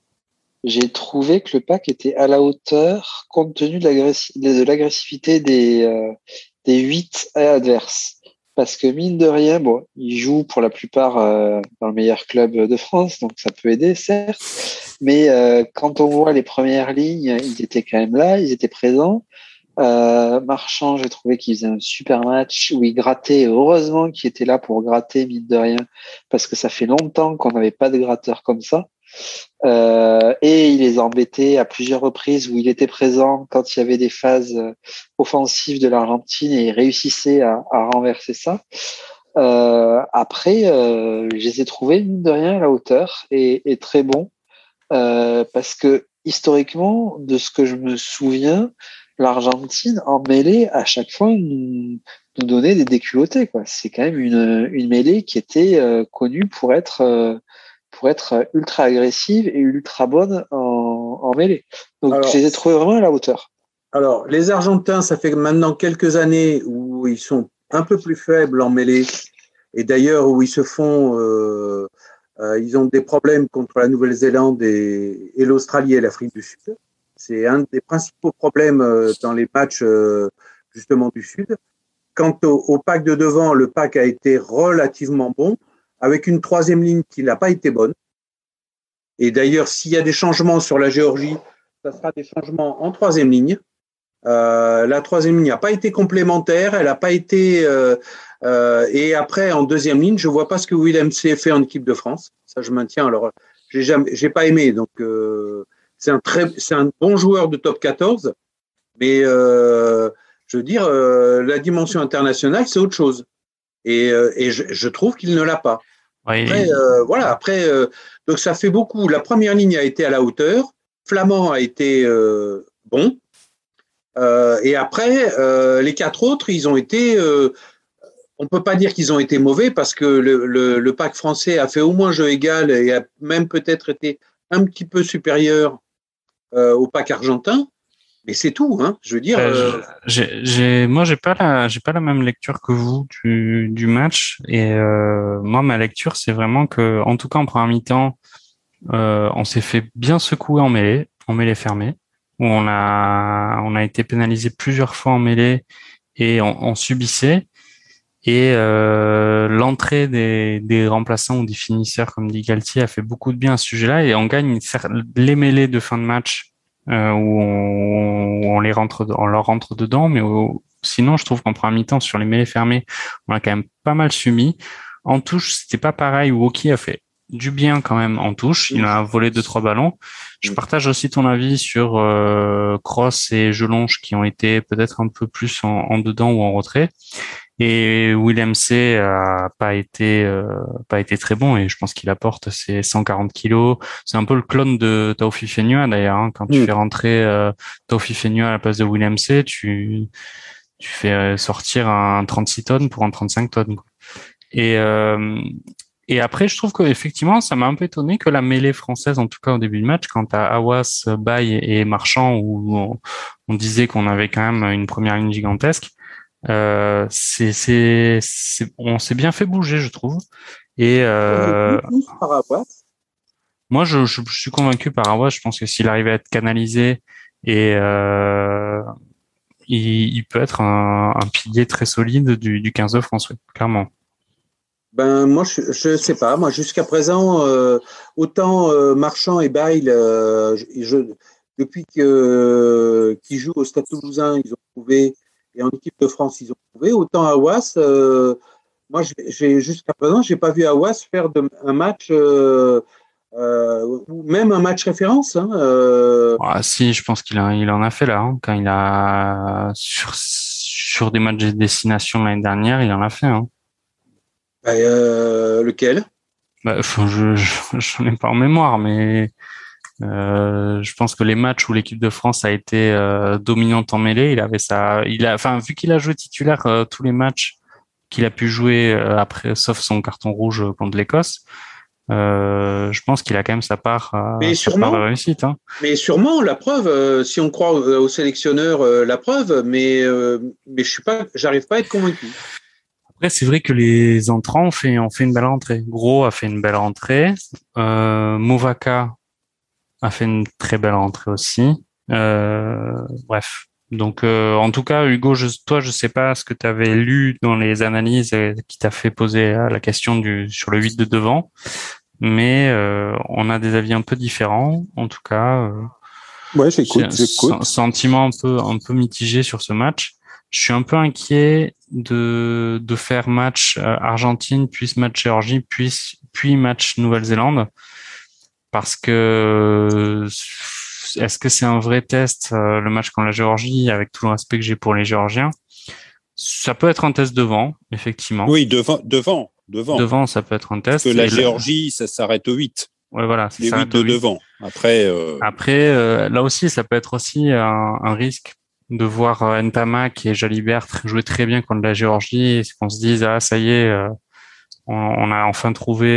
J'ai trouvé que le pack était à la hauteur compte tenu de l'agressivité des, euh, des 8 adverses. Parce que mine de rien, bon, ils jouent pour la plupart euh, dans le meilleur club de France, donc ça peut aider, certes. Mais euh, quand on voit les premières lignes, ils étaient quand même là, ils étaient présents. Euh, Marchand, j'ai trouvé qu'il faisait un super match où il grattait. Heureusement qu'il était là pour gratter, mine de rien, parce que ça fait longtemps qu'on n'avait pas de gratteur comme ça. Euh, et il les embêtait à plusieurs reprises où il était présent quand il y avait des phases euh, offensives de l'Argentine et il réussissait à, à renverser ça. Euh, après, euh, je les ai trouvés, mine de rien, à la hauteur et, et très bons. Euh, parce que historiquement, de ce que je me souviens, l'Argentine en mêlée à chaque fois nous, nous donnait des déculottés. Quoi. C'est quand même une, une mêlée qui était euh, connue pour être euh, pour être ultra agressive et ultra bonne en, en mêlée. Donc Alors- je les ai trouvés vraiment à la hauteur. Alors, les Argentins, ça fait maintenant quelques années où ils sont un peu plus faibles en mêlée, et d'ailleurs où ils se font, euh, ils ont des problèmes contre la Nouvelle-Zélande et, et l'Australie et l'Afrique du Sud. C'est un des principaux problèmes euh, dans les matchs euh, justement du Sud. Quant au, pack de devant, le pack a été relativement bon, avec une troisième ligne qui n'a pas été bonne. Et d'ailleurs, s'il y a des changements sur la Géorgie, ça sera des changements en troisième ligne. Euh, la troisième ligne n'a pas été complémentaire, elle n'a pas été. Et après, en deuxième ligne, je vois pas ce que Willem C fait en équipe de France. Ça, je maintiens. Alors, j'ai jamais, j'ai pas aimé. Donc, c'est un très, c'est un bon joueur de top 14, mais euh, je veux dire, euh, la dimension internationale, c'est autre chose. Et, euh, et je, je trouve qu'il ne l'a pas. Après, voilà, après, donc ça fait beaucoup. La première ligne a été à la hauteur. Flamand a été bon. Et après, les quatre autres, ils ont été. on peut pas dire qu'ils ont été mauvais parce que le, le, le pack français a fait au moins jeu égal et a même peut-être été un petit peu supérieur euh, au pack argentin. Mais c'est tout, hein. Je veux dire. Euh, euh, moi, j'ai pas la, j'ai pas la même lecture que vous du, du match. Et euh, moi, ma lecture, c'est vraiment que, en tout cas, en première mi-temps, euh, on s'est fait bien secouer en mêlée, en mêlée fermée, où on a, on a été pénalisé plusieurs fois en mêlée et on, on subissait. Et euh, l'entrée des, des remplaçants ou des finisseurs, comme dit Galtier, a fait beaucoup de bien à ce sujet-là. Et on gagne les mêlées de fin de match euh, où, on, où on les rentre, on leur rentre dedans. Mais au- sinon, je trouve qu'en première mi-temps, sur les mêlées fermées, on a quand même pas mal subi. En touche, c'était pas pareil. Woki a fait du bien quand même en touche. Il a volé deux trois ballons. Je partage aussi ton avis sur euh, Cross et Jelonge qui ont été peut-être un peu plus en, en dedans ou en retrait. Et Willem C a pas été euh, pas été très bon et je pense qu'il apporte ses 140 kilos. C'est un peu le clone de Taofi Fenua d'ailleurs. hein. Quand tu Mm. fais rentrer euh, Taofi Fenua à la place de Willem C, tu tu fais euh, sortir un 36 tonnes pour un 35 tonnes. quoi. Et euh, et après, je trouve qu'effectivement, ça m'a un peu étonné que la mêlée française, en tout cas au début du match, quand à Awas, Bay et Marchand, où on, on disait qu'on avait quand même une première ligne gigantesque, euh, c'est, on s'est bien fait bouger, je trouve. Et euh, moi, je, je, je suis convaincu par Awas. Je pense que s'il arrive à être canalisé et euh, il, il peut être un, un pilier très solide du, du 15 de France, oui, clairement. Ben moi je je sais pas moi jusqu'à présent euh, autant euh, Marchand et Bail euh, je, je- depuis que qu'ils jouent au Stade Toulousain ils ont trouvé et en équipe de France ils ont trouvé autant Awas euh, moi j'ai- jusqu'à présent j'ai pas vu Awas faire de, un match euh, euh, ou même un match référence hein, euh, Ah, si, je pense qu'il a, il en a fait là, hein, quand il a sur sur des matchs de destination l'année dernière, il en a fait. Hein. ben, euh, lequel? Bah, enfin, je, je j'en ai pas en mémoire, mais je pense que les matchs où l'équipe de France a été euh, dominante en mêlée, il avait ça, il a, enfin, vu qu'il a joué titulaire euh, tous les matchs qu'il a pu jouer euh, après, sauf son carton rouge contre l'Écosse. Euh, je pense qu'il a quand même sa part, euh, Mais sa sûrement. part de réussite. Hein. Mais sûrement, la preuve, euh, si on croit au, au sélectionneur, euh, la preuve, mais, euh, mais je suis pas, j'arrive pas à être convaincu. Après, c'est vrai que les entrants ont fait, ont fait une belle rentrée. Gros a fait une belle rentrée. Euh, Movaka a fait une très belle rentrée aussi. bref, donc, euh, en tout cas, Hugo, je, toi, je sais pas ce que tu avais lu dans les analyses qui t'a fait poser la question du sur le 8 de devant, mais euh, on a des avis un peu différents. En tout cas, euh, ouais, j'écoute, j'écoute. Sentiment un peu un peu mitigé sur ce match. Je suis un peu inquiet de de faire match euh, Argentine, puis match Géorgie, puis puis match Nouvelle-Zélande, parce que est-ce que c'est un vrai test euh, le match contre la Géorgie avec tout le respect que j'ai pour les Géorgiens? Ça peut être un test devant, effectivement. Oui, devant, devant, devant. Devant, ça peut être un test. Parce que la Géorgie, ça s'arrête au 8. Ouais, voilà. Les 8 de devant. Après, euh... après euh, là aussi, ça peut être aussi un, un risque de voir euh, Ntamak et Jalibert jouer très bien contre la Géorgie et qu'on se dise ah ça y est, on, on, a enfin trouvé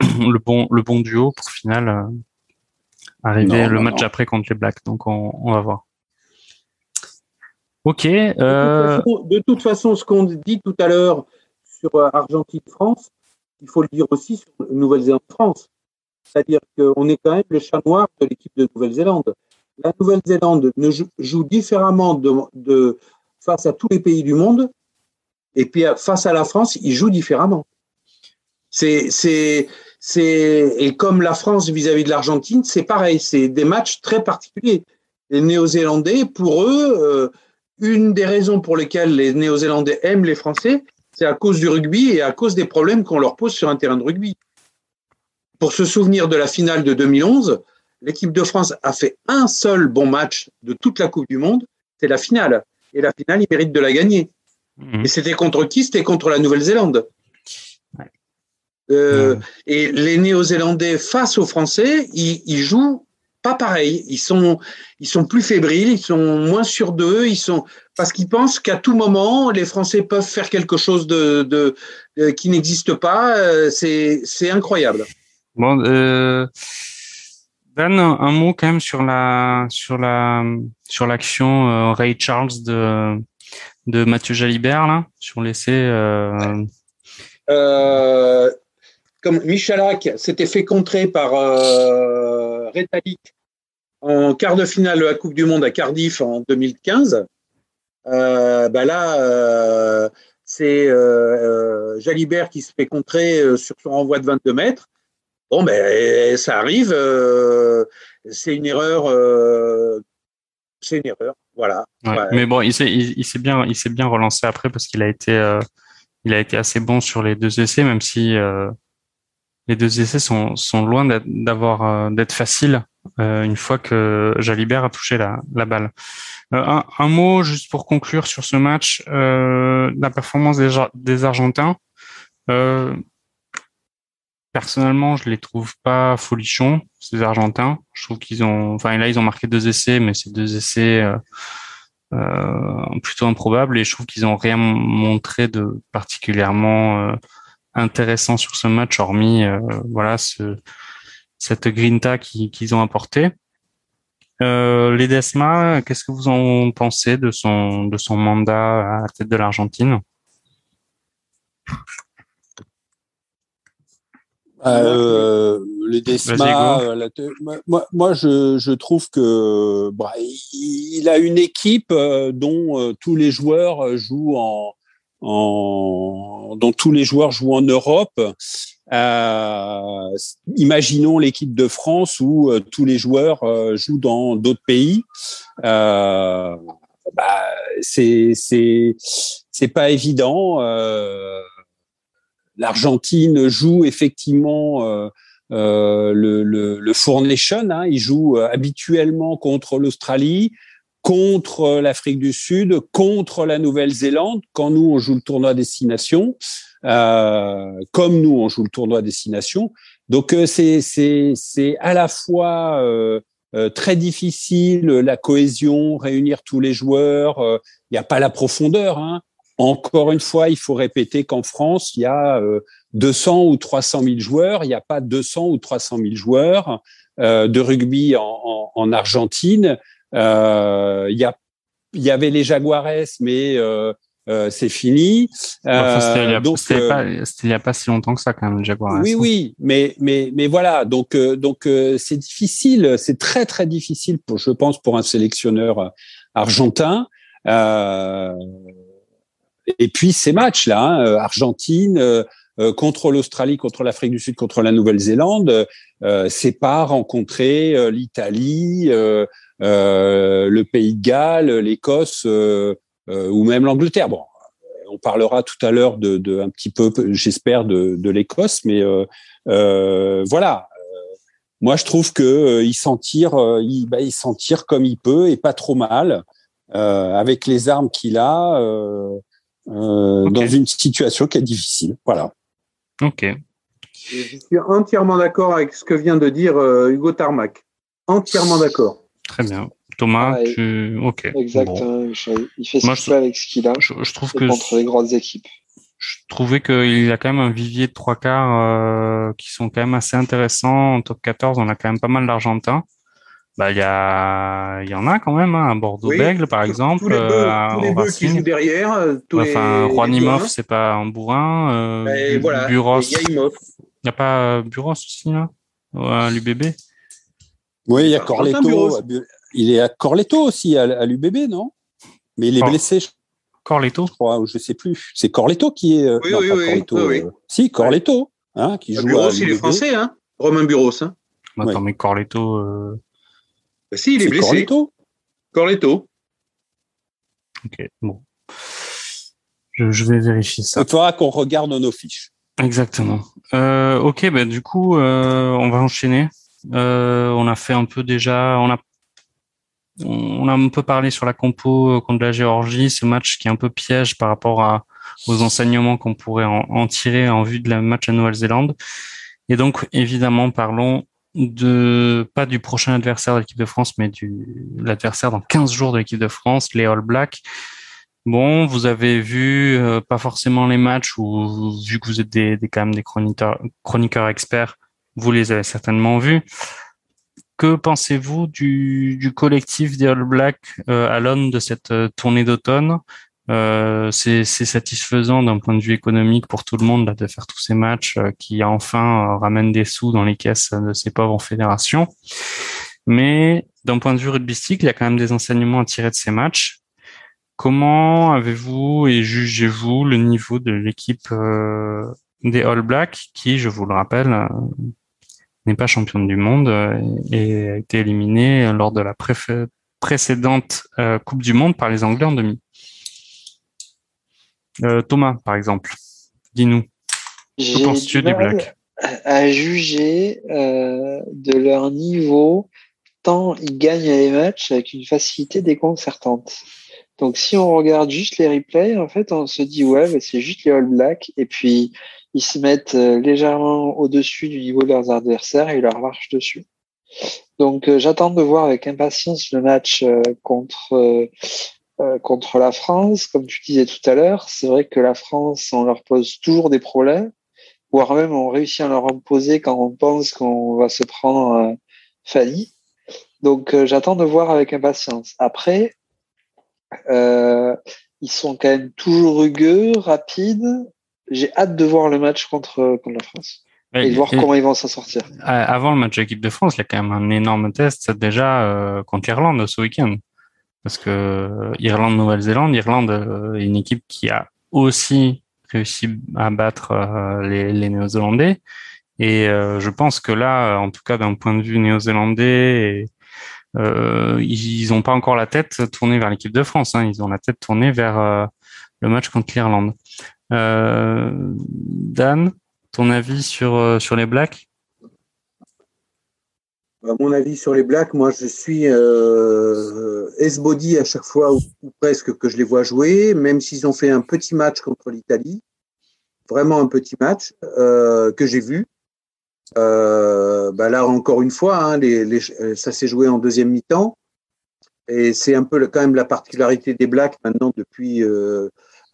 le bon le bon duo pour final arriver le match après contre les Blacks. Donc on, va voir. Ok. Euh, de, toute façon, ce qu'on dit tout à l'heure sur euh, Argentine-France, il faut le dire aussi sur Nouvelle-Zélande-France. C'est-à-dire qu'on est quand même le chat noir de l'équipe de Nouvelle-Zélande. La Nouvelle-Zélande ne joue, différemment de, face à tous les pays du monde, et puis face à la France, ils jouent différemment. C'est c'est et comme la France vis-à-vis de l'Argentine, c'est pareil, c'est des matchs très particuliers. Les Néo-Zélandais, pour eux, euh, une des raisons pour lesquelles les Néo-Zélandais aiment les Français, c'est à cause du rugby et à cause des problèmes qu'on leur pose sur un terrain de rugby. Pour se souvenir de la finale de 2011, l'équipe de France a fait un seul bon match de toute la Coupe du Monde, c'est la finale. Et la finale, ils méritent de la gagner. Mmh. Et c'était contre qui? C'était contre la Nouvelle-Zélande. Euh, et les Néo-Zélandais face aux Français, ils, ils, jouent pas pareil. Ils sont, ils sont plus fébriles, ils sont moins sûrs d'eux, ils sont parce qu'ils pensent qu'à tout moment les Français peuvent faire quelque chose de, de, euh, qui n'existe pas. Euh, c'est, incroyable. Bon, euh, Dan, un mot quand même sur la, sur la, sur l'action Ray Charles de, de Mathieu Jalibert là, sur l'essai. Euh, comme Michalak s'était fait contrer par euh, en quart de finale de la Coupe du Monde à Cardiff en 2015, euh, bah là, euh, c'est euh, Jalibert qui se fait contrer sur son renvoi de 22 mètres. Bon, ben, ça arrive. c'est une erreur. c'est une erreur. Voilà. Mais bon, il s'est, il, s'est bien, il s'est bien relancé après parce qu'il a été, il a été assez bon sur les deux essais, même si les deux essais sont, loin d'avoir euh, d'être faciles euh, une fois que Jalibert a touché la, balle. Euh, un, un, mot juste pour conclure sur ce match, la performance des, des Argentins. personnellement, je les trouve pas folichons ces Argentins. Je trouve qu'ils ont, enfin là ils ont marqué deux essais, mais c'est deux essais plutôt improbables et je trouve qu'ils ont rien montré de particulièrement intéressant sur ce match, hormis euh, voilà ce, cette grinta qu'ils ont apporté. Euh, Ledesma, qu'est-ce que vous en pensez de son de son mandat à la tête de l'Argentine? Euh, Ledesma, moi, moi je, je, trouve que bah, il a une équipe dont tous les joueurs jouent en, en, dont tous les joueurs jouent en Europe. Euh, imaginons l'équipe de France où euh, tous les joueurs euh, jouent dans d'autres pays. Euh, bah, c'est c'est c'est pas évident. L'Argentine joue effectivement le, le, le Four Nation. Hein, il joue habituellement contre l'Australie contre l'Afrique du Sud, contre la Nouvelle-Zélande, quand nous, on joue le tournoi destination, euh, comme nous, on joue le tournoi destination. Donc, euh, c'est, c'est, c'est à la fois euh, euh, très difficile, la cohésion, réunir tous les joueurs. Il n'y a pas la profondeur. Hein. Encore une fois, il faut répéter qu'en France, il y a 200 ou 300 000 joueurs. Il n'y a pas 200 ou 300 000 joueurs de rugby en, en, en Argentine. Euh, il y, a, y avait les Jaguares, mais euh, euh, c'est fini. c'était il n'y a, pas si longtemps que ça quand même, Jaguar. Oui, oui, mais mais mais voilà. Donc donc c'est difficile, c'est très très difficile pour, je pense, pour un sélectionneur argentin. et puis ces matchs là, hein, Argentine. contre l'Australie, contre l'Afrique du Sud, contre la Nouvelle-Zélande, c'est pas rencontrer l'Italie, le Pays de Galles, l'Écosse euh, ou même l'Angleterre. Bon, on parlera tout à l'heure de, de, un petit peu, j'espère, de, de l'Écosse, mais euh, euh, voilà. Moi, je trouve que il s'en tire, il, bah, il s'en tire comme il peut et pas trop mal, avec les armes qu'il a, dans une situation qui est difficile. Voilà. Ok. Je suis entièrement d'accord avec ce que vient de dire Hugo Tarmac. Entièrement d'accord. Très bien. Thomas, tu... ok. Exactement. Il fait ce qu'il avec ce qu'il a. Je, trouve que contre les grandes équipes. Je trouvais qu'il a quand même un vivier de trois quarts euh, qui sont quand même assez intéressants. En top 14, on a quand même pas mal d'Argentins. Bah, il y a, il y en a quand même, hein, à Bordeaux-Bègle, par exemple. Tous les deux, euh, qui jouent derrière. Euh, tous enfin, Rouanimov, c'est pas un bourrin. Euh, voilà. Buros. Il n'y a pas Buros aussi, là? À l'UBB? Oui, il y a Corletto. Il est à Corletto aussi, à, l'UBB, non? Mais il est blessé. Corletto? Je crois, je sais plus. C'est Corletto qui est. Euh, oui, oui, oui, Corletto, euh, si, Corletto, hein, qui joue. Buros, il est français, hein Romain Buros. Hein Attends, mais Corletto. Euh... Bah, si, il est, blessé. Corletto? Corletto. Ok, bon. Je, vais vérifier ça. Il faudra qu'on regarde nos fiches. Exactement. Euh, ok, bah, du coup, euh, on va enchaîner. On a fait un peu déjà, on a on a un peu parlé sur la compo euh, contre la Géorgie, ce match qui est un peu piège par rapport aux enseignements qu'on pourrait en, tirer en vue de la match à Nouvelle-Zélande. Et donc, évidemment, parlons de pas du prochain adversaire de l'équipe de France, mais du l'adversaire dans 15 jours de l'équipe de France, les All Blacks. Bon, vous avez vu euh, pas forcément les matchs vu que vous êtes des, des quand même des chroniqueurs experts, vous les avez certainement vus. Que pensez-vous du, du, collectif des All Blacks euh, à l'aune de cette euh, tournée d'automne? Euh, C'est satisfaisant d'un point de vue économique pour tout le monde là, de faire tous ces matchs euh, qui enfin ramènent des sous dans les caisses de ces pauvres fédérations. Mais d'un point de vue rugbystique, il y a quand même des enseignements à tirer de ces matchs. Comment avez-vous et jugez-vous le niveau de l'équipe des All Blacks qui, je vous le rappelle, n'est pas championne du monde euh, et a été éliminé lors de la précédente euh, Coupe du Monde par les Anglais en demi. Euh, Thomas, par exemple, dis-nous. Que penses-tu des Blacks À juger de leur niveau, tant ils gagnent les matchs avec une facilité déconcertante. Donc si on regarde juste les replays, en fait, on se dit ouais, c'est juste les All Blacks. Et puis ils se mettent euh, légèrement au-dessus du niveau de leurs adversaires et ils leur marchent dessus. Donc euh, j'attends de voir avec impatience le match euh, contre contre la France. Comme tu disais tout à l'heure, c'est vrai que la France, on leur pose toujours des problèmes, voire même on réussit à leur imposer quand on pense qu'on va se prendre Fanny. Donc j'attends de voir avec impatience. Après, ils sont quand même toujours rugueux, rapides, j'ai hâte de voir le match contre, contre la France. et de voir comment ils vont s'en sortir. Avant le match de l'équipe de France, il y a quand même un énorme test déjà euh, contre l'Irlande ce week-end. Parce que euh, Irlande-Nouvelle-Zélande, Irlande euh, est une équipe qui a aussi réussi à battre les, les Néo-Zélandais. Et je pense que là, en tout cas d'un point de vue néo-zélandais, ils n'ont pas encore la tête tournée vers l'équipe de France. Hein. Ils ont la tête tournée vers le match contre l'Irlande. Euh, Dan, ton avis sur, euh, les Blacks? À mon avis sur les Blacks, moi je suis euh, S-body à chaque fois ou, presque que je les vois jouer, même s'ils ont fait un petit match contre l'Italie, vraiment un petit match que j'ai vu. Bah là encore une fois, hein, ça s'est joué en deuxième mi-temps. Et c'est un peu quand même la particularité des Blacks maintenant depuis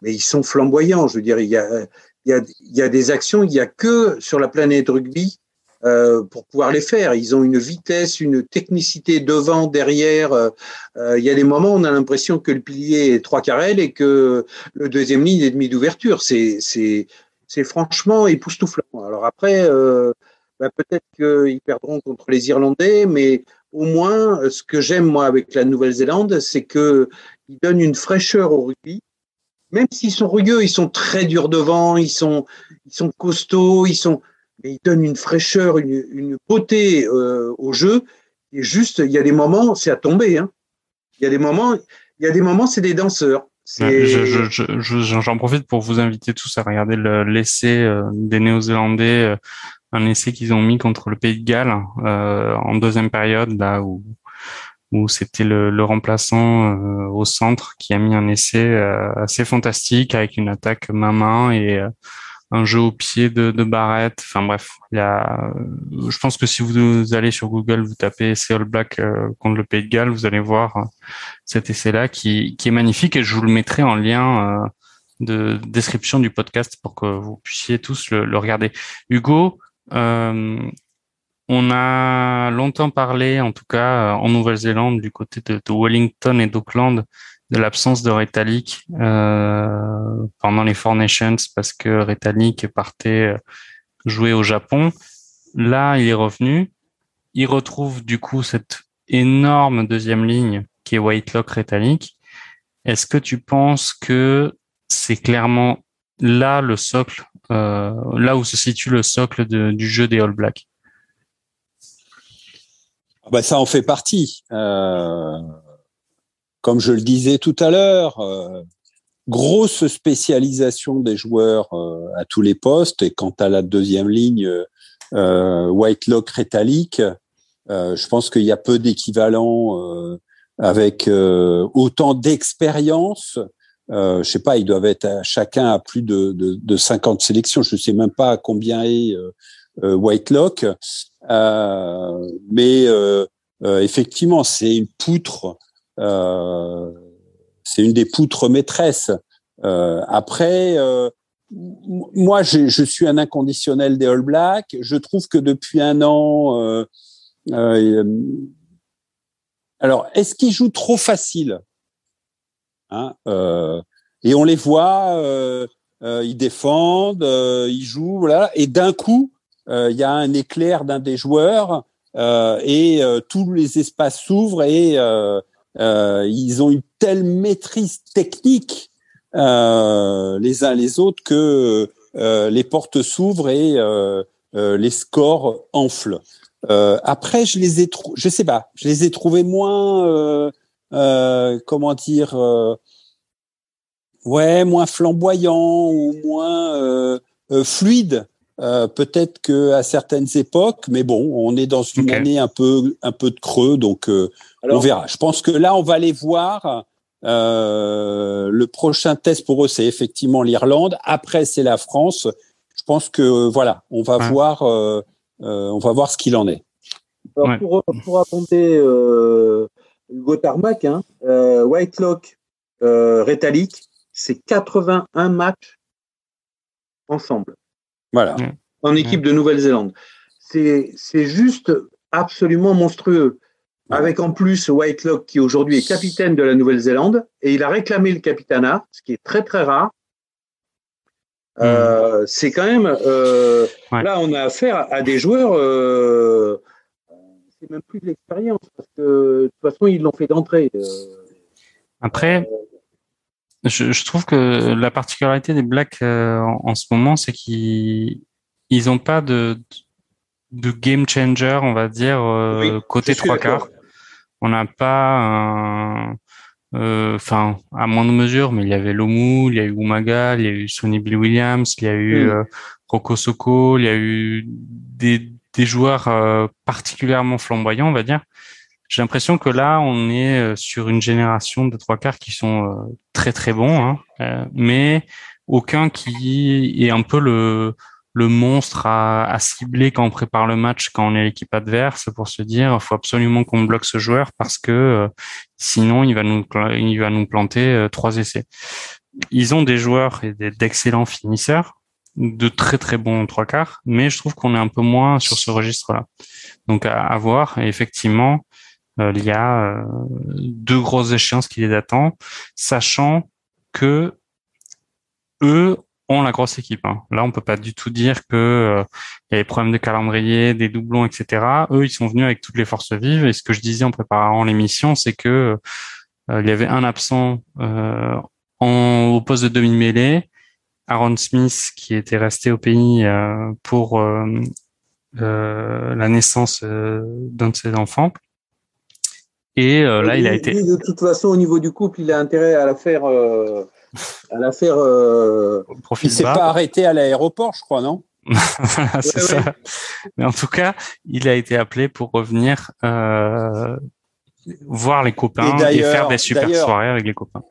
mais ils sont flamboyants. Je veux dire, il y a, il y a, il y a des actions, il n'y a que sur la planète rugby euh, pour pouvoir les faire. Ils ont une vitesse, une technicité devant, derrière. Euh, euh, il y a des moments où on a l'impression que le pilier est trois carrels et que le deuxième ligne est demi d'ouverture. C'est, c'est, c'est franchement époustouflant. Alors après, euh, bah, peut-être qu'ils perdront contre les Irlandais, mais au moins, ce que j'aime moi avec la Nouvelle-Zélande, c'est que ils donnent une fraîcheur au rugby. Même s'ils sont rugueux, ils sont très durs devant, ils sont, ils sont costauds, ils sont, mais ils donnent une fraîcheur, une, une beauté euh, au jeu. Et juste, il y a des moments, c'est à tomber. Hein. Il y a des moments, il y a des moments, c'est des danseurs. J'en je, je, profite pour vous inviter tous à regarder l'essai euh, des Néo-Zélandais, euh, un essai qu'ils ont mis contre le Pays de Galles euh, en deuxième période, là où où c'était le, le, remplaçant euh, au centre qui a mis un essai euh, assez fantastique avec une attaque main-main et euh, un jeu au pied de, de Barrett. Enfin bref, il y a, je pense que si vous allez sur Google, vous tapez essai All Black contre le Pays de Galles, vous allez voir cet essai-là qui, qui est magnifique et je vous le mettrai en lien de description du podcast pour que vous puissiez tous le, le regarder. Hugo, euh, on a longtemps parlé, en tout cas euh, en Nouvelle-Zélande, du côté de, Wellington et d'Auckland, de l'absence de Retallick euh, pendant les Four Nations parce que Retallick partait euh, jouer au Japon. Là, il est revenu. Il retrouve du coup cette énorme deuxième ligne qui est Whitelock Retallick. Est-ce que tu penses que c'est clairement là le socle, là où se situe le socle du jeu des All Blacks? Bah, ça en fait partie. Euh, comme je le disais tout à l'heure, euh, grosse spécialisation des joueurs euh, à tous les postes. Et quant à la deuxième ligne, Whitelock Rétalique, je pense qu'il y a peu d'équivalents avec autant d'expérience. Euh, je sais pas, ils doivent être chacun à plus de, de, de, 50 sélections. Je ne sais même pas combien est Whitelock. Euh, mais euh, euh, effectivement, c'est une poutre, c'est une des poutres maîtresses. après, moi, je, je, suis un inconditionnel des All Blacks. Je trouve que depuis un an, euh, euh, alors, est-ce qu'ils jouent trop facile hein, euh, Et on les voit, ils défendent, ils jouent, voilà, et d'un coup, euh, il y a un éclair d'un des joueurs euh, et euh, tous les espaces s'ouvrent et ils ont une telle maîtrise technique les uns les autres que les portes s'ouvrent et les scores enflent. Euh, après, je les ai, je sais pas, je les ai trouvés moins, euh, euh, comment dire, ouais, moins flamboyants ou moins fluides euh, peut-être que à certaines époques, mais bon, on est dans une année un peu un peu de creux, donc euh, on verra. Je pense que là, on va les voir. Euh, le prochain test pour eux, c'est effectivement l'Irlande. Après, c'est la France. Je pense que voilà, on va voir, on va voir ce qu'il en est. Alors pour pour raconter Hugo Tarmac, hein, Whitelock, Rétalique, c'est 81 matchs ensemble. Voilà. En équipe de Nouvelle-Zélande. C'est juste absolument monstrueux. Avec en plus Whitelock qui aujourd'hui est capitaine de la Nouvelle-Zélande et il a réclamé le capitanat, ce qui est très très rare. Euh, c'est quand même euh, là on a affaire à des joueurs euh, c'est même plus de l'expérience parce que de toute façon ils l'ont fait d'entrée après je, je, trouve que la particularité des Blacks euh, en, ce moment, c'est qu'ils ils ont pas de de game changer, on va dire euh, côté trois quarts. On n'a pas euh, enfin à moindre mesure, mais il y avait Lomu, il y a eu Umaga, il y a eu Sonny Bill Williams, il y a eu mm. Roko Soko, il y a eu des, des joueurs particulièrement flamboyants, on va dire. J'ai l'impression que là, on est euh, sur une génération de trois quarts qui sont euh, très très bons, hein, euh, mais aucun qui est un peu le, le monstre à, à, cibler quand on prépare le match, quand on est l'équipe adverse, pour se dire, faut absolument qu'on bloque ce joueur parce que sinon il va nous il va nous planter trois essais. Ils ont des joueurs et d'excellents finisseurs. de très très bons trois quarts, mais je trouve qu'on est un peu moins sur ce registre-là. Donc à, à voir. Effectivement, il y a euh, deux grosses échéances qui les attendent, sachant que eux ont la grosse équipe. Hein. Là, on peut pas du tout dire que euh, il y a des problèmes de calendrier, des doublons, etc. Eux, ils sont venus avec toutes les forces vives. Et ce que je disais en préparant l'émission, c'est que il y avait un absent en, au poste de demi-mêlée, Aaron Smith, qui était resté au pays pour la naissance d'un de ses enfants. Et euh, là, il a été. De toute façon, au niveau du couple, il a intérêt à la faire. Euh, à la faire. Euh... Il s'est pas arrêté à l'aéroport, je crois, non? C'est ça. Mais en tout cas, il a été appelé pour revenir euh, voir les copains et, faire des super soirées avec les copains.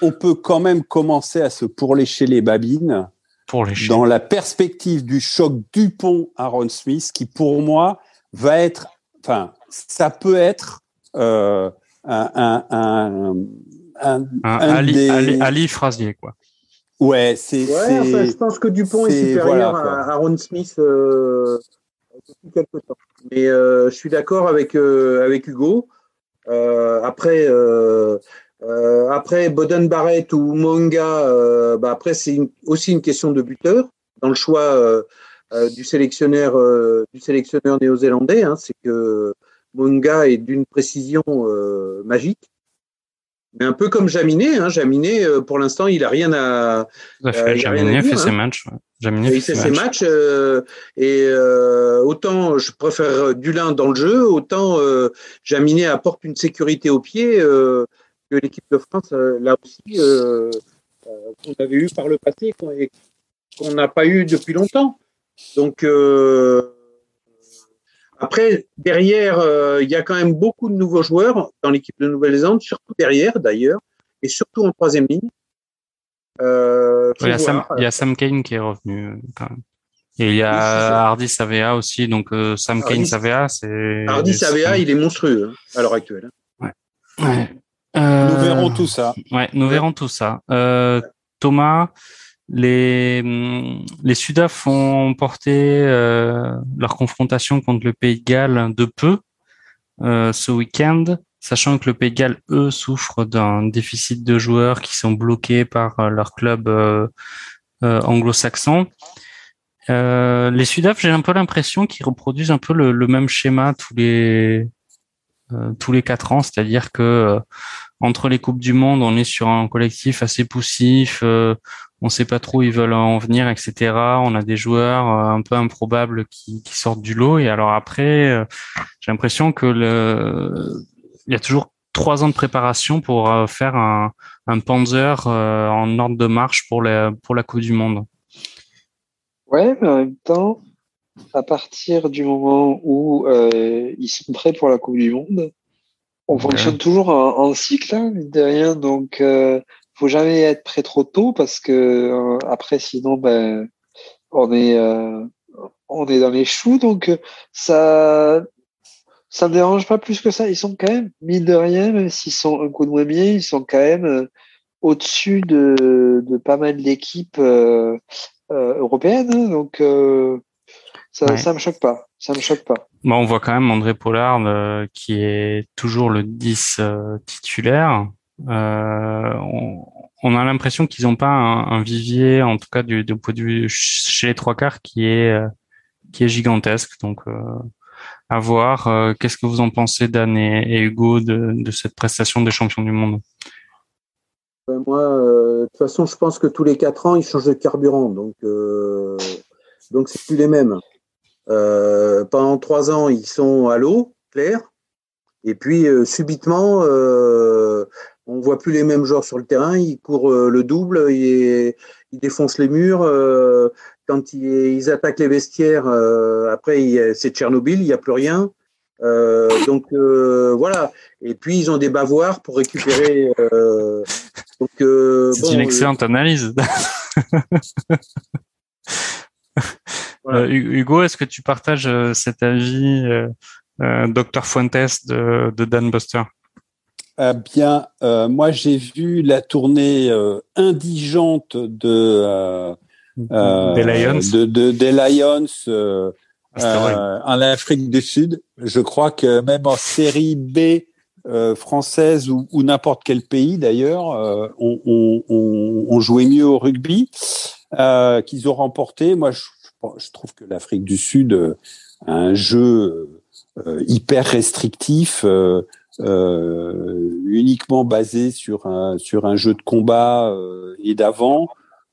On peut quand même commencer à se pourlécher les babines. Pour Dans la perspective du choc Dupont-Aaron Smith, qui pour moi va être, enfin, ça peut être euh, un, un, un, un, Ali, Ali, Ali, Frasier, quoi. Ouais, c'est. Ouais, enfin, je pense que Dupont est, supérieur à Aaron Smith euh, depuis quelques temps. Mais euh, je suis d'accord avec, euh, avec Hugo. Euh, après, euh, après Boden Barrett ou Monga, bah après, c'est aussi une question de buteur dans le choix du sélectionneur, du sélectionneur néo-zélandais. Hein, c'est que Monga est d'une précision euh, magique. Mais un peu comme Jaminet, hein. Jaminet, euh, pour l'instant, il n'a rien à. Euh, Jaminet fait ses matchs. Jaminet fait ses matchs. et autant je préfère Dulin dans le jeu, autant Jaminet apporte une sécurité au pied que l'équipe de France, là aussi, qu'on avait eu par le passé, qu'on n'a pas eu depuis longtemps. Donc, après, derrière, euh, il y a quand même beaucoup de nouveaux joueurs dans l'équipe de Nouvelle-Zélande, surtout derrière d'ailleurs, et surtout en troisième ligne. Euh, il, y a Sam, il, y a Sam, Kane qui est revenu euh, quand même. Et il y a Hardy Savea aussi, donc Sam Kane Savea, c'est. Hardy Savea, il est monstrueux hein, à l'heure actuelle. Ouais. ouais. nous verrons tout ça. Ouais, nous verrons tout ça. Thomas, les, les Sudaf ont porté euh, leur confrontation contre le Pays de Galles de peu euh, ce week-end, sachant que le Pays de Galles, eux, souffrent d'un déficit de joueurs qui sont bloqués par euh, leur club anglo-saxon. les Sudaf, j'ai un peu l'impression qu'ils reproduisent un peu le, même schéma tous les tous les quatre ans, c'est-à-dire que entre les coupes du monde, on est sur un collectif assez poussif, on sait pas trop où ils veulent en venir, etc. On a des joueurs euh, un peu improbables qui, qui sortent du lot. Et alors après, euh, j'ai l'impression que le, il y a toujours trois ans de préparation pour euh, faire un, un Panzer en ordre de marche pour la pour la Coupe du Monde. Ouais, mais en même temps, à partir du moment où euh, ils sont prêts pour la Coupe du Monde, on fonctionne toujours en, en cycle, hein, de rien. Donc, euh, faut jamais être prêt trop tôt parce que euh, après sinon ben on est euh, on est dans les choux. Donc euh, ça ça me dérange pas plus que ça. Ils sont quand même mine de rien même s'ils sont un coup de moins bien ils sont quand même au-dessus de, de pas mal d'équipes européennes hein. donc ça ça me choque pas. Ça me choque pas. On voit quand même André Pollard qui est toujours le 10 titulaire. euh, on, on, a l'impression qu'ils n'ont pas un, vivier, en tout cas du, du, vue chez les trois quarts, qui est euh, gigantesque. Donc, euh, à voir. Euh, qu'est-ce que vous en pensez, Dan et, Hugo, de, cette prestation des champions du monde? Moi, de toute façon, je pense que tous les quatre ans, ils changent de carburant, donc donc c'est plus les mêmes. pendant trois ans, ils sont à l'eau, clair. Et puis subitement, euh, on voit plus les mêmes joueurs sur le terrain. Ils courent euh, le double, ils, ils défoncent les murs. Euh, quand ils, attaquent les vestiaires, euh, après c'est Tchernobyl, il n'y a plus rien. donc voilà. Et puis ils ont des bavoirs pour récupérer. donc c'est une excellente analyse. Hugo, est-ce que tu partages cet avis, Docteur Fuentes de, de Dan Buster? Eh bien, euh, moi j'ai vu la tournée euh, indigente de euh, des Lions, de, de, des Lions en Afrique du Sud. Je crois que même en série B française ou, ou n'importe quel pays d'ailleurs, on, on, on, on, jouait mieux au rugby qu'ils ont remporté. Moi, je, je trouve que l'Afrique du Sud a un jeu hyper restrictif. Euh, uniquement basé sur un sur un jeu de combat euh, et d'avant,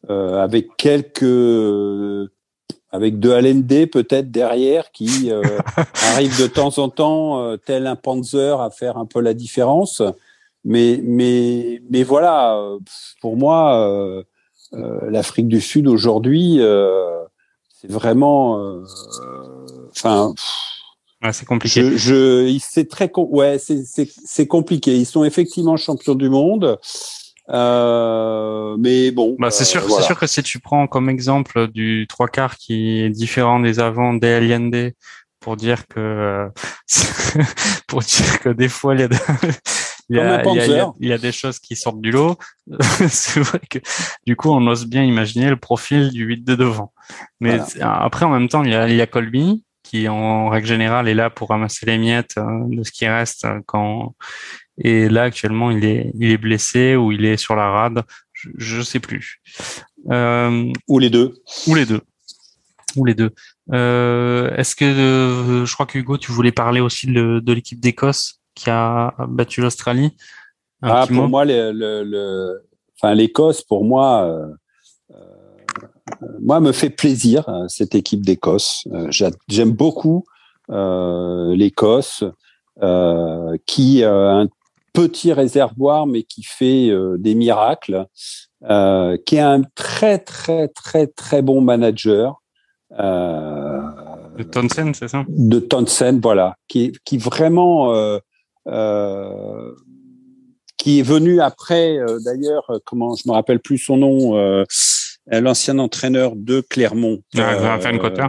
euh, avec quelques avec de Allende peut-être derrière qui arrive de temps en temps tel un Panzer à faire un peu la différence. Mais mais mais voilà, pour moi, l'Afrique du Sud aujourd'hui, c'est vraiment, enfin c'est compliqué. Je, c'est très, ouais, c'est compliqué. Ils sont effectivement champions du monde. Euh, mais bon. Bah, c'est sûr, euh, c'est sûr que si tu prends comme exemple du trois quarts qui est différent des avants des Allende pour dire que, euh, pour dire que des fois il y a, il y a, il y a, il y a des choses qui sortent du lot. c'est vrai que du coup on ose bien imaginer le profil du 8 de devant. Mais après en même temps il y a, il y a Colby qui en règle générale est là pour ramasser les miettes euh, de ce qui reste euh, quand et là actuellement il est il est blessé ou il est sur la rade. Je, ne sais plus. Euh, ou les deux. ou les deux. Ou les deux. Euh, est-ce que euh, je crois que Hugo tu voulais parler aussi de, de l'équipe d'Écosse qui a battu l'Australie? Ah, pour moi le, le, le... enfin l'Écosse pour moi moi, me fait plaisir euh, cette équipe d'Écosse. Euh, j'aime beaucoup euh, l'Écosse, qui a un petit réservoir, mais qui fait des miracles, qui est un très très très très bon manager. de Townsend, c'est ça? De Townsend, voilà, qui, qui vraiment qui est venu après, d'ailleurs, comment je me rappelle plus son nom, euh, l'ancien entraîneur de Clermont, ah, Verne Cotter.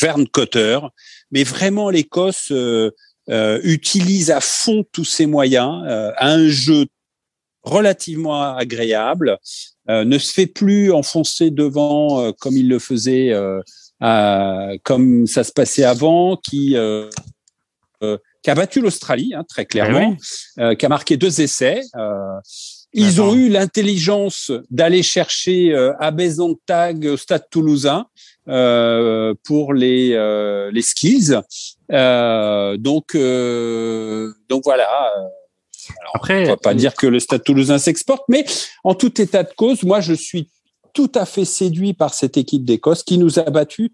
Verne Cotter. Mais vraiment, l'Écosse euh, euh, utilise à fond tous ses moyens, à un jeu relativement agréable, ne se fait plus enfoncer devant comme il le faisait, comme ça se passait avant, qui qui a battu l'Australie, hein, très clairement, eh qui a marqué deux essais. Ils ont eu l'intelligence d'aller chercher euh, Tag au Stade Toulousain euh, pour les euh, les skills. Euh, donc euh, donc voilà. Alors, Après, on va pas dire que le Stade Toulousain s'exporte, mais en tout état de cause, moi je suis tout à fait séduit par cette équipe d'Écosse qui nous a battus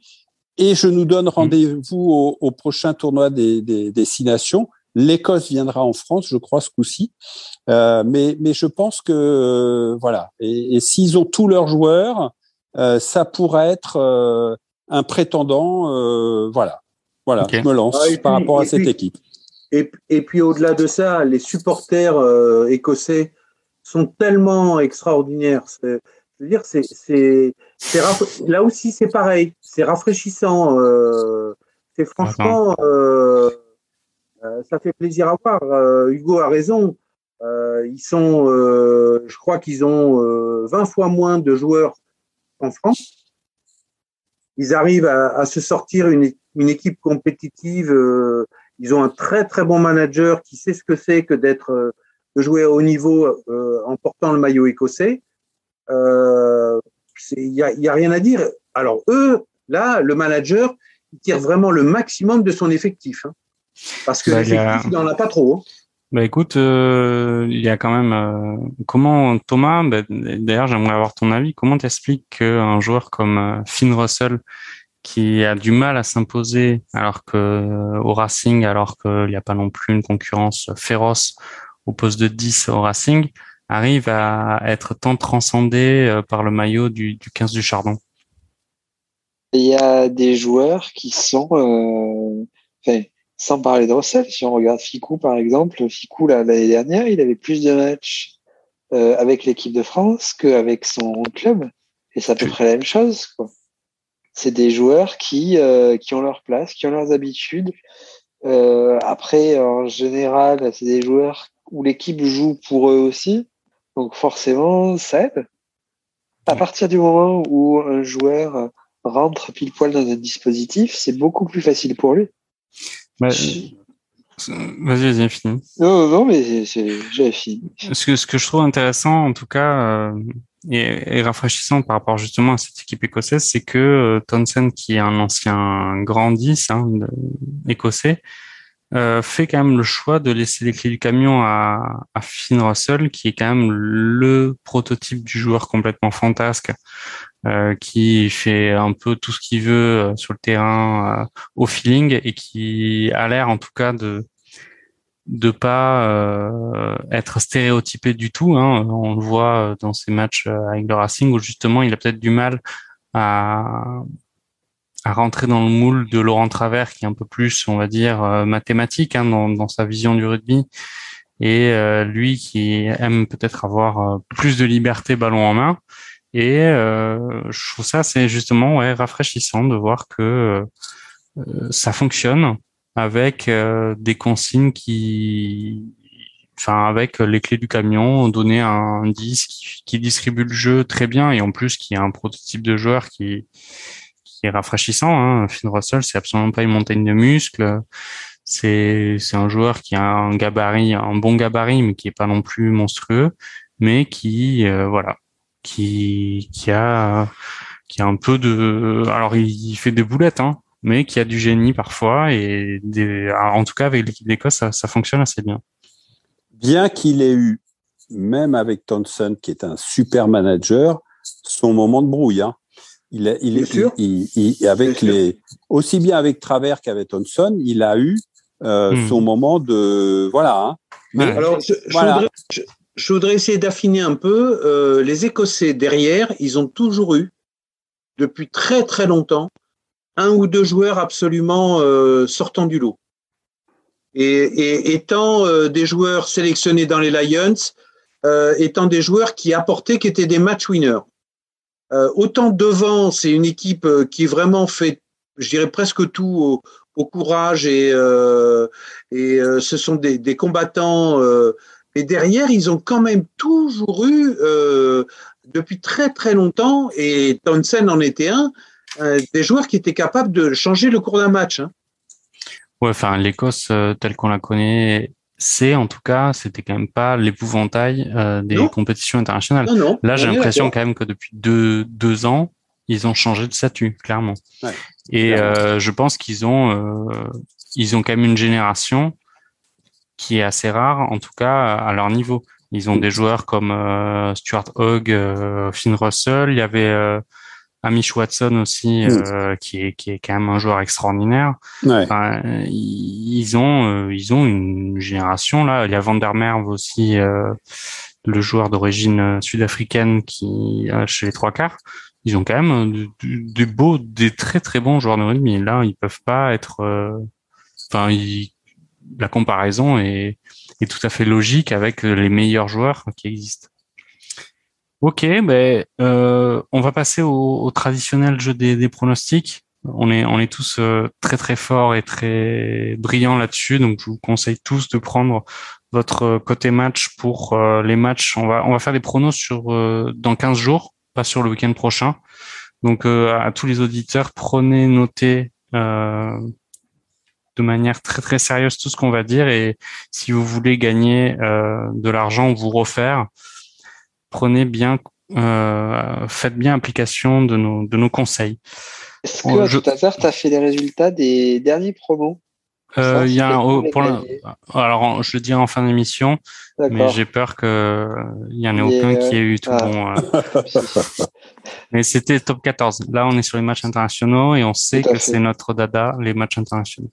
et je nous donne mm. rendez-vous au, au, prochain tournoi des, des, des Six Nations L'Écosse viendra en France, je crois, ce coup-ci. Euh, mais, mais je pense que euh, voilà. Et, s'ils ont tous leurs joueurs, euh, ça pourrait être un prétendant. voilà, voilà. Je me lance ah, par rapport à cette équipe. Et, et puis au-delà de ça, les supporters écossais sont tellement extraordinaires. C'est, je veux dire, c'est, c'est, là aussi c'est pareil. C'est rafraîchissant. c'est franchement. Euh, ça fait plaisir à voir. Euh, Hugo a raison. Euh, ils sont, je crois qu'ils ont 20 fois moins de joueurs en France. Ils arrivent à, se sortir une, équipe compétitive. ils ont un très très bon manager qui sait ce que c'est que d'être de jouer à haut niveau en portant le maillot écossais. Il n'y a, y a, rien à dire. Alors eux, là, le manager, il tire vraiment le maximum de son effectif. Hein. Parce que bah, il n'en a pas trop. Hein. Bah écoute, euh, il y a quand même euh, comment Thomas. Bah, D'ailleurs, j'aimerais avoir ton avis. Comment t'expliques qu'un joueur comme euh, Finn Russell, qui a du mal à s'imposer, alors que au Racing, alors qu'il n'y a pas non plus une concurrence féroce au poste de 10 au Racing, arrive à être tant transcendé par le maillot du, du 15 du Chardon? Il y a des joueurs qui sont, enfin, sans parler de Russell, si on regarde Ficou par exemple, Ficou l'année dernière, il avait plus de matchs euh, avec l'équipe de France qu'avec son club, et c'est à peu près la même chose. C'est des joueurs qui euh, qui ont leur place, qui ont leurs habitudes. Euh, après, en général, c'est des joueurs où l'équipe joue pour eux aussi, donc forcément, ça aide. à partir du moment où un joueur rentre pile poil dans un dispositif, c'est beaucoup plus facile pour lui. Bah, Vas-y, vas-y, fini. Non, non, mais j'avais fini. Ce que, ce que je trouve intéressant, en tout cas, euh, et, et, rafraîchissant par rapport justement à cette équipe écossaise, c'est que euh, Townsend, qui est un ancien grand 10 hein, écossais, euh, fait quand même le choix de laisser les clés du camion à, à Finn Russell, qui est quand même le prototype du joueur complètement fantasque, euh, qui fait un peu tout ce qu'il veut euh, sur le terrain euh, au feeling et qui a l'air en tout cas de de pas euh, être stéréotypé du tout. Hein. On le voit dans ses matchs avec le Racing où justement il a peut-être du mal à à rentrer dans le moule de Laurent Travers, qui est un peu plus, on va dire, euh, mathématique hein, dans, dans, sa vision du rugby, et euh, lui qui aime peut-être avoir euh, plus de liberté ballon en main. Et je trouve ça, c'est justement ouais, rafraîchissant de voir que ça fonctionne avec des consignes qui, enfin avec les clés du camion, donner un 10 qui, qui, distribue le jeu très bien et en plus qui a un prototype de joueur qui qui est rafraîchissant. Hein. Finn Russell, c'est absolument pas une montagne de muscles. C'est c'est un joueur qui a un gabarit, un bon gabarit, mais qui est pas non plus monstrueux, mais qui euh, voilà, qui qui a qui a un peu de, alors il, fait des boulettes, hein, mais qui a du génie parfois et en tout cas avec l'équipe d'Écosse, ça, ça fonctionne assez bien. Bien qu'il ait eu, même avec Thompson, qui est un super manager, son moment de brouille. Hein. Il, il, est, il, il, avec les, aussi bien avec Travers qu'avec Thompson, il a eu euh, hmm. son moment de voilà. Hein. Mais, Alors, je, voilà. Je, voudrais, je, je, voudrais, essayer d'affiner un peu. Euh, les Écossais derrière, ils ont toujours eu, depuis très très longtemps, un ou deux joueurs absolument euh, sortant du lot. Et, et étant euh, des joueurs sélectionnés dans les Lions, euh, étant des joueurs qui apportaient, qui étaient des match winners. Euh, autant devant, c'est une équipe euh, qui vraiment fait, je dirais presque tout au, courage et, euh, ce sont des, combattants. Et derrière, ils ont quand même toujours eu, depuis très très longtemps, et Townsend en était un, des joueurs qui étaient capables de changer le cours d'un match. Hein. Ouais, enfin l'Écosse telle qu'on la connaît c'est en tout cas, c'était quand même pas l'épouvantail euh, des non. compétitions internationales. Non, non, Là, j'ai l'impression quand même que depuis deux, deux ans, ils ont changé de statut, clairement. Ouais, Et euh, je pense qu'ils ont, euh, ils ont quand même une génération qui est assez rare, en tout cas à leur niveau. Ils ont des joueurs comme Stuart Hogg, Finn Russell. Il y avait Amish Watson aussi, mmh. euh, qui est qui est quand même un joueur extraordinaire. Ouais. Enfin, ils ont euh, ils ont une génération là. Il y a Van der Merwe aussi, euh, le joueur d'origine sud-africaine qui chez les trois quarts. Ils ont quand même des beaux, des très très bons joueurs de rugby. Là, ils peuvent pas être. Enfin, la comparaison est est tout à fait logique avec les meilleurs joueurs qui existent. Ok, ben euh, on va passer au, au traditionnel jeu des, des, pronostics. On est on est tous euh, très très forts et très brillants là-dessus, donc je vous conseille tous de prendre votre côté match pour euh, les matchs. On va on va faire des pronos sur euh, dans 15 jours, pas sur le week-end prochain. Donc euh, à tous les auditeurs, prenez notez de manière très très sérieuse tout ce qu'on va dire et si vous voulez gagner de l'argent ou vous refaire prenez bien, euh, faites bien application de nos, de nos conseils. Est-ce que, je... tout hasard, tu as fait les résultats des derniers promos? Euh, il y a un, pour alors je le dirai en fin d'émission, mais j'ai peur que il y en ait aucun qui ait eu tout ah. bon. Euh. mais c'était top 14. Là, on est sur les matchs internationaux et on sait que c'est notre dada, les matchs internationaux.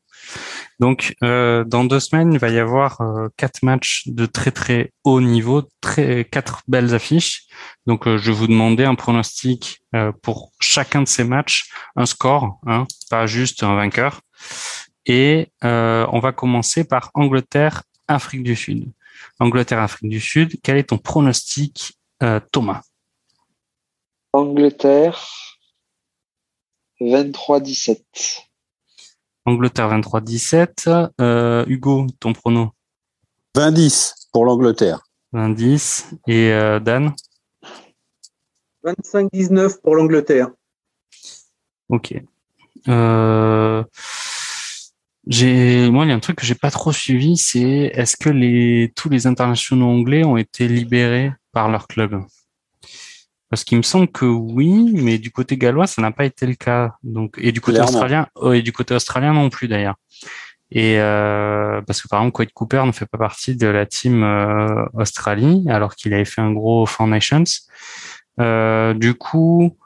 Donc, euh, dans deux semaines, il va y avoir euh, quatre matchs de très très haut niveau, quatre belles affiches. Donc, euh, je vais vous demander un pronostic pour chacun de ces matchs, un score, hein, pas juste un vainqueur. Et on va commencer par Angleterre, Afrique du Sud. Angleterre, Afrique du Sud. Quel est ton pronostic, Thomas? Angleterre, 23-17. Angleterre 23-17. Euh, Hugo, ton prono 20-10 pour l'Angleterre. 20-10. Et euh, Dan? 25-19 pour l'Angleterre. Ok. Euh, j'ai, moi, il y a un truc que j'ai pas trop suivi, c'est est-ce que les tous les internationaux anglais ont été libérés par leur club? Parce qu'il me semble que oui, mais du côté gallois, ça n'a pas été le cas. Donc, et du côté Clairement. australien, oh, et du côté australien non plus d'ailleurs. Et euh, parce que par exemple, Quade Cooper ne fait pas partie de la team euh, Australie, alors qu'il avait fait un gros Four Nations. Euh, du coup,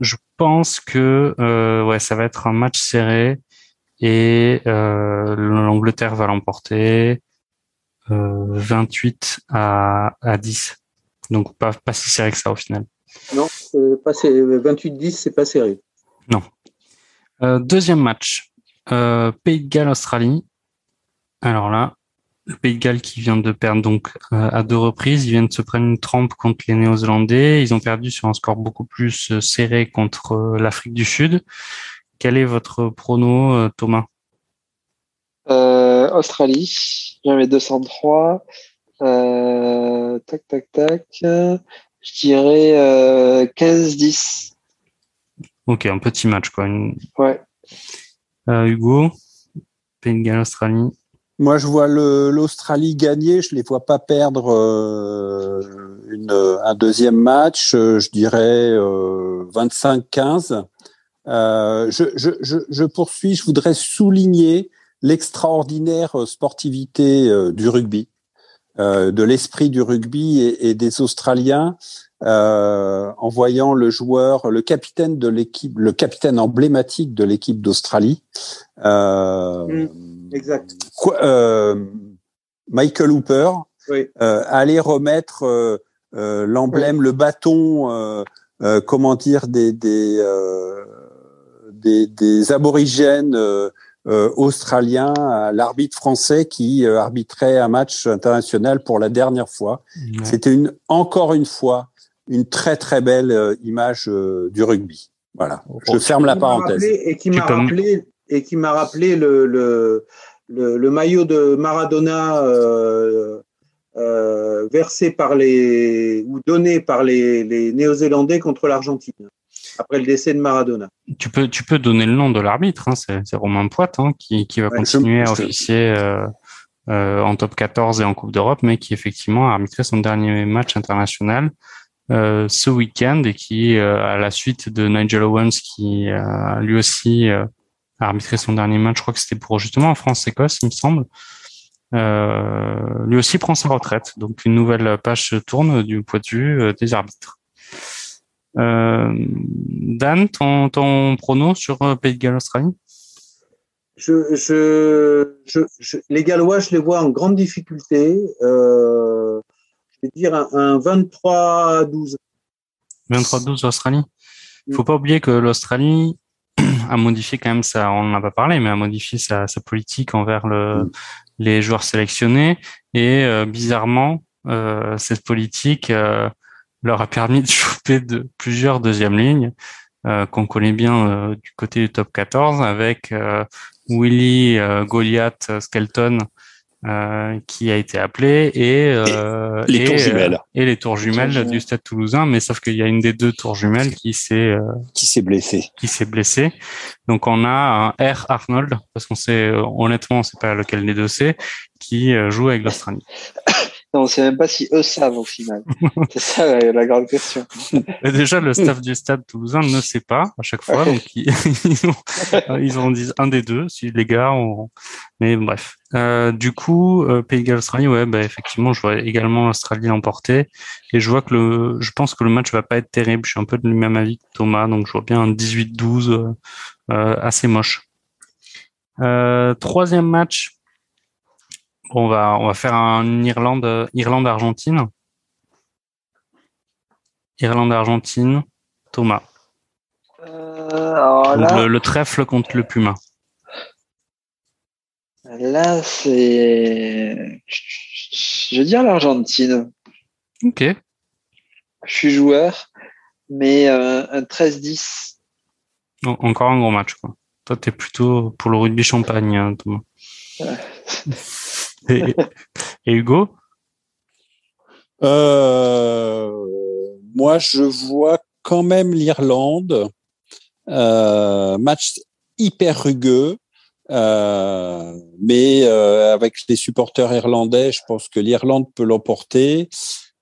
je pense que euh, ouais, ça va être un match serré et euh, l'Angleterre va l'emporter euh, 28 à, à 10. Donc pas, pas si serré que ça au final. Non, pas sé- 28-10, c'est pas serré. Euh, deuxième match, euh, Pays de Galles Australie. Alors là, le Pays de Galles qui vient de perdre donc euh, à deux reprises, ils viennent de se prendre une trempe contre les Néo-Zélandais. Ils ont perdu sur un score beaucoup plus serré contre euh, l'Afrique du Sud. Quel est votre prono, euh, Thomas? Euh, Australie, j'avais 203. Euh, tac, tac, tac. Je dirais euh, 15-10. Ok, un petit match quoi. Une- Ouais. Euh, Hugo, Pays de Galles Australie. Moi, je vois l'Australie gagner. Je les vois pas perdre euh, une, un deuxième match. Euh, Je dirais euh, 25-15. Euh, je, je, je, je poursuis. Je voudrais souligner l'extraordinaire euh, sportivité euh, du rugby, euh, de l'esprit du rugby et, et des Australiens. euh, en voyant le joueur, le capitaine de l'équipe, le capitaine emblématique de l'équipe d'Australie, euh, Exact. quoi- euh, Michael Hooper Oui. euh, aller remettre euh, euh, l'emblème, le bâton, euh, euh, comment dire, des des euh, des, des aborigènes euh, euh, australiens à l'arbitre français qui euh, arbitrait un match international pour la dernière fois. Ouais. C'était une encore une fois une très très belle euh, image euh, du rugby. Voilà. Je ferme la parenthèse. et qui m'a rappelé et qui m'a rappelé le, le, le, le maillot de Maradona euh, euh, versé par les ou donné par les, les Néo-Zélandais contre l'Argentine après le décès de Maradona. Tu peux, tu peux donner le nom de l'arbitre, hein, c'est c'est Romain Poite hein, qui, qui va Ouais, continuer à officier euh, euh, en top 14 et en Coupe d'Europe, mais qui effectivement a arbitré son dernier match international euh, ce week-end et qui, euh, à la suite de Nigel Owens, qui euh, lui aussi euh, a arbitré son dernier match, je crois que c'était pour justement en France-Écosse, il me semble, euh, lui aussi prend sa retraite. Donc une nouvelle page se tourne du point de vue des arbitres. Euh, Dan, ton, ton prono sur euh, Pays de Galles Australie? Je, je, je, les Gallois, je les vois en grande difficulté. Euh, je vais dire un, un 23-12. 23-12 Australie. Il Mm. faut pas oublier que l'Australie a modifié quand même ça, on n'en a pas parlé, mais a modifié sa, sa politique envers le, Mm. les joueurs sélectionnés et euh, bizarrement euh, cette politique euh, leur a permis de choper de plusieurs deuxièmes lignes euh, qu'on connaît bien euh, du côté du top 14 avec euh, Willy euh, Goliath Skelton euh, qui a été appelé et euh, Les et, tours euh, jumelles et les tours jumelles du Stade Toulousain, mais sauf qu'il y a une des deux tours jumelles qui s'est euh, qui s'est blessé. qui s'est blessée. Donc on a un R Arnold parce qu'on sait euh, honnêtement on sait pas lequel des deux c'est qui euh, joue avec l'Australie. On sait même pas si eux savent au final. C'est ça la, la grande question. Déjà le staff du Stade Toulousain ne sait pas à chaque fois, donc ils, ils ont ils en disent un des deux si les gars ont... mais bref. Euh, du coup euh, Pays de Galles Australie ouais bah effectivement je vois également l'Australie l'emporter et je vois que le je pense que le match va pas être terrible. Je suis un peu du même avis que Thomas donc je vois bien un 18-12 euh, assez moche. Troisième match. Bon, on va on va faire un Irlande Irlande Argentine. Irlande Argentine. Thomas. Euh, alors Donc, là, le, le trèfle contre le Puma. là c'est. Je veux dire l'Argentine. Ok. Je suis joueur, mais euh, un 13-10. En- Encore un gros match, quoi. Toi, t'es plutôt pour le rugby champagne, hein, Thomas. Et, et Hugo? Euh, moi, je vois quand même l'Irlande. match hyper rugueux. Euh, mais euh, avec les supporters irlandais, je pense que l'Irlande peut l'emporter.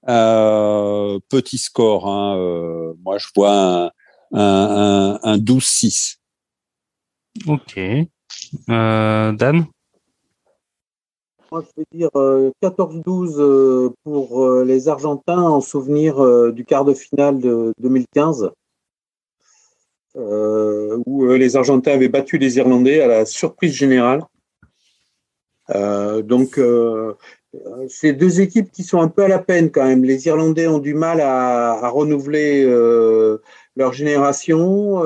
Euh, petit score, hein, euh, moi je vois un, un, un, un 12-6. Ok. Dan? Moi je vais dire 14-12 pour les Argentins en souvenir du quart de finale de 2015 euh, où euh, les Argentins avaient battu les Irlandais à la surprise générale. Euh, donc, c'est deux équipes qui sont un peu à la peine quand même. Les Irlandais ont du mal à renouveler leur génération.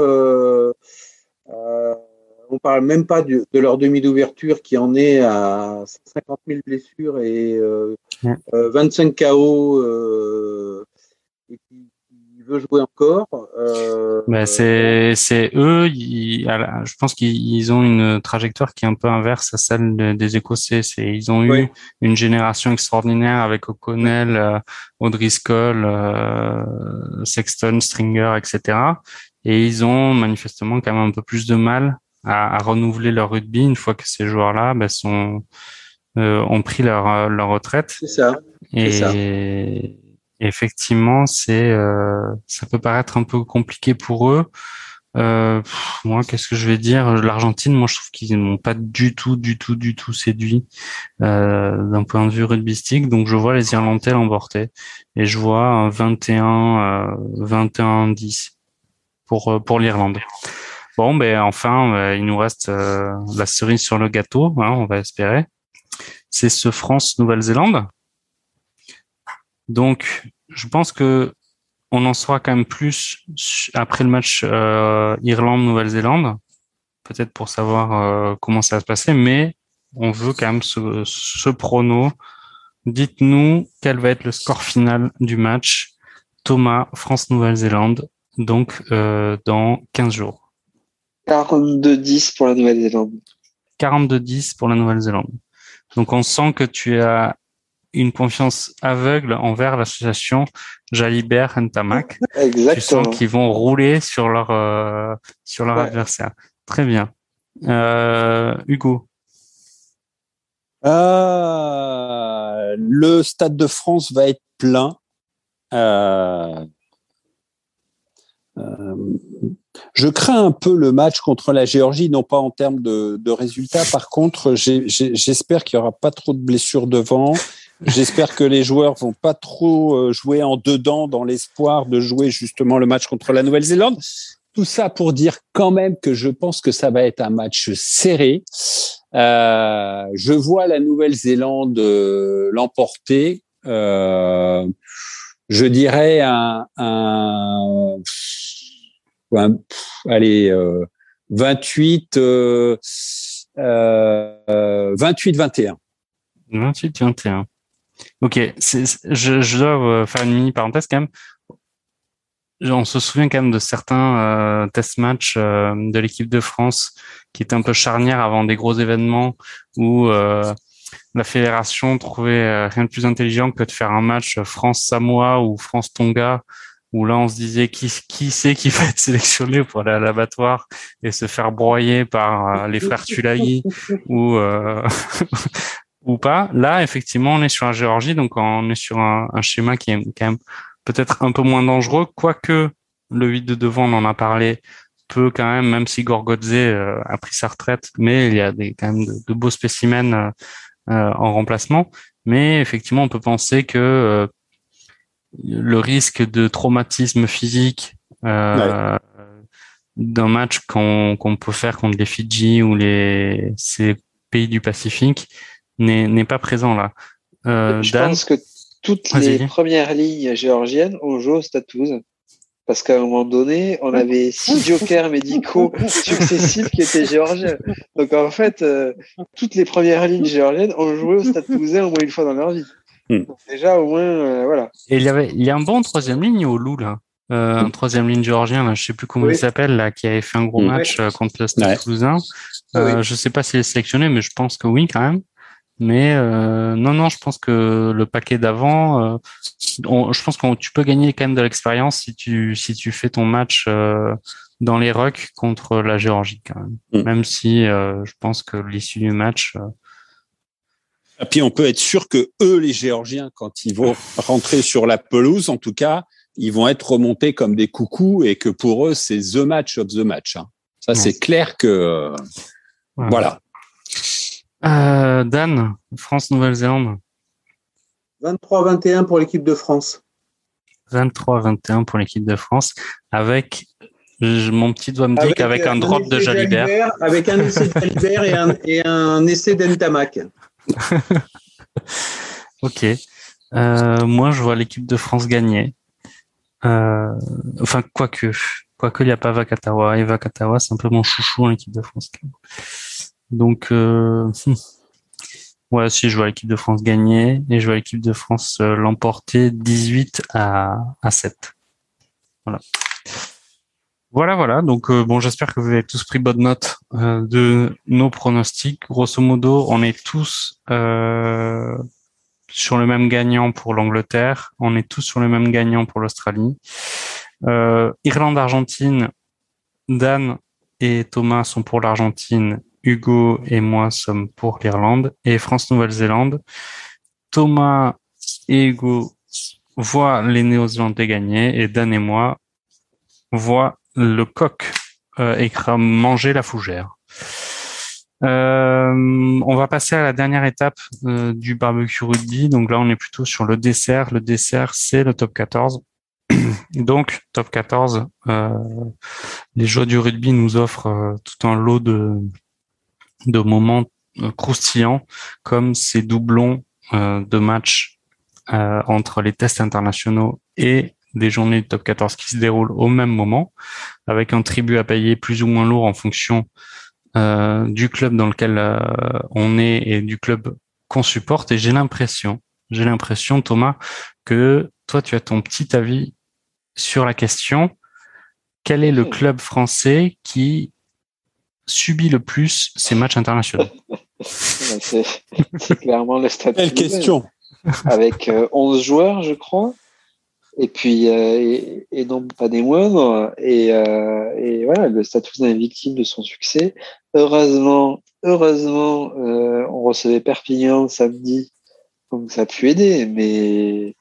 Euh, euh, on parle même pas de, de leur demi d'ouverture qui en est à 50 000 blessures et euh, 25 KO et qui, veut jouer encore. Euh, bah, c'est c'est eux. Ils, je pense qu'ils ont une trajectoire qui est un peu inverse à celle des Écossais. C'est ils ont eu une génération extraordinaire avec O'Connell, euh, O'Driscoll, euh, Sexton, Stringer, etc. Et ils ont manifestement quand même un peu plus de mal à, à renouveler leur rugby une fois que ces joueurs-là bah, sont euh, ont pris leur leur retraite. C'est ça. Et ça effectivement, c'est euh, ça peut paraître un peu compliqué pour eux. Euh, moi, qu'est-ce que je vais dire? L'Argentine, moi, je trouve qu'ils m'ont pas du tout, du tout, du tout séduit euh, d'un point de vue rugbystique. Donc, je vois les Irlandais l'emporter et je vois un 21, 21-10 pour pour l'Irlande. Bon, ben enfin, il nous reste la cerise sur le gâteau, hein, on va espérer. C'est ce France-Nouvelle-Zélande. Donc, je pense que on en saura quand même plus après le match euh, Irlande-Nouvelle-Zélande, peut-être pour savoir euh, comment ça va se passer, mais on veut quand même ce, ce prono. Dites-nous quel va être le score final du match Thomas, France-Nouvelle-Zélande, donc euh, dans 15 jours. 42-10 pour la Nouvelle-Zélande. 42-10 pour la Nouvelle-Zélande. Donc on sent que tu as une confiance aveugle envers l'association Jalibert Ntamak. Exactement. Tu sens qu'ils vont rouler sur leur euh, sur leur ouais. adversaire. Très bien. Euh, Hugo. Euh, le Stade de France va être plein. Euh, je crains un peu le match contre la Géorgie, non pas en termes de, résultats. Par contre, j'espère qu'il y aura pas trop de blessures devant. J'espère que les joueurs vont pas trop euh, jouer en dedans dans l'espoir de jouer justement le match contre la Nouvelle-Zélande. Tout ça pour dire quand même que je pense que ça va être un match serré. Euh, je vois la Nouvelle-Zélande l'emporter. Je dirais un, un, allez, 28, 28-21. 28-21. Ok, je, je, dois euh, faire une mini parenthèse quand même. On se souvient quand même de certains euh, test matchs euh, de l'équipe de France qui étaient un peu charnières avant des gros événements où euh, la fédération trouvait euh, rien de plus intelligent que de faire un match France-Samoa ou France-Tonga où là on se disait qui qui c'est qui va être sélectionné pour aller à l'abattoir et se faire broyer par les frères Tulaï ou ou pas. Là, effectivement, on est sur la Géorgie, donc on est sur un, un schéma qui est quand même peut-être un peu moins dangereux, quoique le 8 de devant, on en a parlé, peut quand même, même si Gorgodze euh, a pris sa retraite, mais il y a des, quand même de, de beaux spécimens euh, euh, en remplacement. Mais effectivement, on peut penser que euh, le risque de traumatisme physique ouais. d'un match qu'on peut faire contre les Fidji ou les ces pays du Pacifique n'est pas présent là. Euh, Je Dan pense que toutes les premières lignes géorgiennes ont joué au Stade Parce qu'à un moment donné, on avait six jokers médicaux successifs qui étaient géorgiens. Donc en fait, euh, toutes les premières lignes géorgiennes ont joué au Stade Toulousain au moins une fois dans leur vie. Hmm. Donc, déjà, au moins, euh, voilà. Et il y avait, il y a un bon troisième ligne au Loup là. Euh, un troisième ligne géorgien, là, je sais plus comment oui. il s'appelle, là, qui avait fait un gros match euh, contre le Stade ouais. Toulousain. Euh, oui. Je sais pas s'il est sélectionné, mais je pense que oui, quand même. Mais euh, non, non, je pense que le paquet d'avant, euh, je pense que tu peux gagner quand même de l'expérience si tu si tu fais ton match euh, dans les rucks contre la Géorgie quand même. Mm. Même si je pense que l'issue du match. Et puis on peut être sûr que eux, les Géorgiens, quand ils vont rentrer sur la pelouse, en tout cas, ils vont être remontés comme des coucous et que pour eux, c'est the match of the match. Hein. Ça, c'est clair que voilà. Euh, Dan, France-Nouvelle-Zélande. 23-21 pour l'équipe de France. 23-21 pour l'équipe de France, avec mon petit doigt me dit qu'avec un, drop de Jalibert. Avec un essai de Jalibert et un, et un essai d'Entamac. ok. Euh, moi, je vois l'équipe de France gagner. Euh, enfin, quoique, quoique il n'y a pas Vakatawa. Et Vakatawa, c'est un peu mon chouchou en équipe de France. Donc, euh, ouais, si je vois l'équipe de France gagner et je vois l'équipe de France euh, l'emporter 18 à, à 7. Voilà. Voilà, voilà. Donc, euh, bon, j'espère que vous avez tous pris bonne note euh, de nos pronostics. Grosso modo, on est tous euh, sur le même gagnant pour l'Angleterre. On est tous sur le même gagnant pour l'Australie. Irlande-Argentine, Dan et Thomas sont pour l'Argentine Hugo et moi sommes pour l'Irlande et France-Nouvelle-Zélande. Thomas et Hugo voient les Néo-Zélandais gagner et Dan et moi voient le coq euh, manger la fougère. Euh, on va passer à la dernière étape euh, du barbecue rugby. Donc là, on est plutôt sur le dessert. Le dessert, c'est le top 14. Donc, top 14, euh, les joies du rugby nous offrent tout un lot de, de moments euh, croustillants comme ces doublons euh, de matchs euh, entre les tests internationaux et des journées du top 14 qui se déroulent au même moment, avec un tribut à payer plus ou moins lourd en fonction du club dans lequel on est et du club qu'on supporte. Et j'ai l'impression, j'ai l'impression, Thomas, que toi, tu as ton petit avis sur la question. Quel est le club français qui subit le plus ces matchs internationaux C'est clairement le statut. Quelle question Avec 11 euh, joueurs, je crois. Et puis, euh, et, non pas des moindres. Et, euh, et voilà, le statut est victime de son succès. Heureusement, heureusement, on recevait Perpignan samedi, donc ça a pu aider. Mais,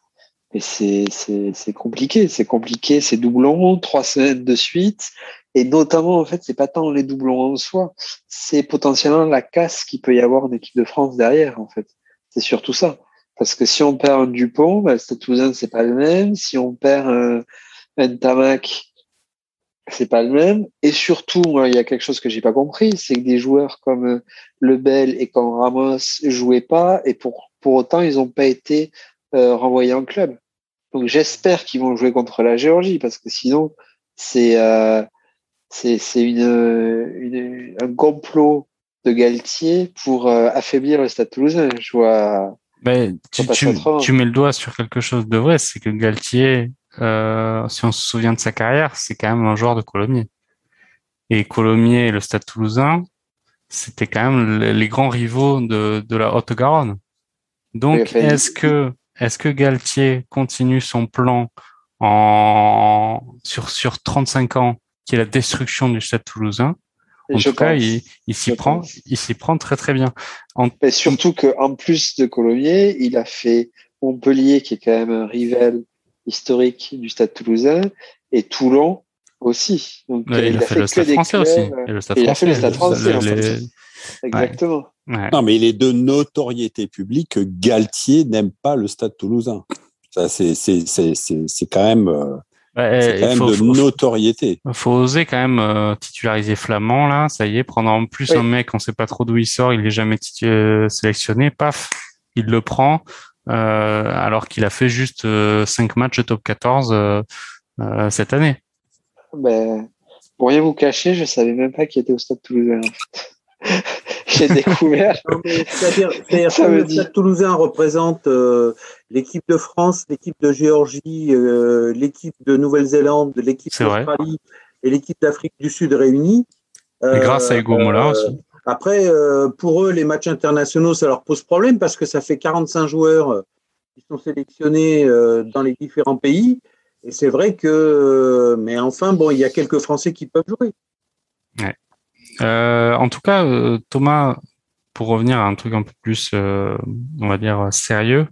mais c'est compliqué. C'est compliqué. C'est doublon, trois semaines de suite. Et notamment, en fait, c'est pas tant les doublons en soi, c'est potentiellement la casse qu'il peut y avoir en équipe de France derrière, en fait. C'est surtout ça. Parce que si on perd un Dupont, bah, Toulousain, c'est pas le même. Si on perd un, un Tamac, c'est pas le même. Et surtout, il y a quelque chose que j'ai pas compris, c'est que des joueurs comme euh, Lebel et comme Ramos jouaient pas, et pour, pour autant, ils ont pas été euh, renvoyés en club. Donc j'espère qu'ils vont jouer contre la Géorgie, parce que sinon, c'est euh, c'est une, un complot de Galtier pour euh, affaiblir le Stade Toulousain. Je vois. tu, tu, mets le doigt sur quelque chose de vrai, c'est que Galtier, euh, si on se souvient de sa carrière, c'est quand même un joueur de Colomiers. Et Colomiers et le Stade Toulousain, c'était quand même les grands rivaux de, de la Haute-Garonne. Donc, est-ce que est-ce que Galtier continue son plan en sur sur 35 ans qui est la destruction du Stade Toulousain. En tout cas, il, s'y prend, il s'y prend très très bien. En... Et surtout qu'en plus de Colomiers, il a fait Montpellier, qui est quand même un rival historique du Stade Toulousain, et Toulon aussi. Donc, il, a fait, le Stade français aussi. Et le Stade il a fait le Stade français. Exactement. Non, mais il est de notoriété publique que Galtier n'aime pas le Stade Toulousain. Ça, c'est c'est quand même. Euh, c'est quand même de notoriété. Il faut oser quand même euh, titulariser Flamand là, ça y est, prendre en plus un mec, on sait pas trop d'où il sort, il est jamais euh, sélectionné, paf, il le prend, euh, alors qu'il a fait juste 5 matchs de top 14 cette année. Ben, pour rien vous cacher, je savais même pas qu'il était au Stade Toulousain. J'ai découvert. C'est-à-dire que le Stade Toulousain représente euh, l'équipe de France, l'équipe de Géorgie, euh, l'équipe de Nouvelle-Zélande, l'équipe d'Australie et l'équipe d'Afrique du Sud réunies. et grâce à Hugo Mola euh, aussi. Après, euh, pour eux, les matchs internationaux, ça leur pose problème parce que ça fait 45 joueurs euh, qui sont sélectionnés euh, dans les différents pays. Et c'est vrai que, mais enfin, bon, il y a quelques Français qui peuvent jouer. Ouais. En tout cas, Thomas, pour revenir à un truc un peu plus, on va dire, sérieux,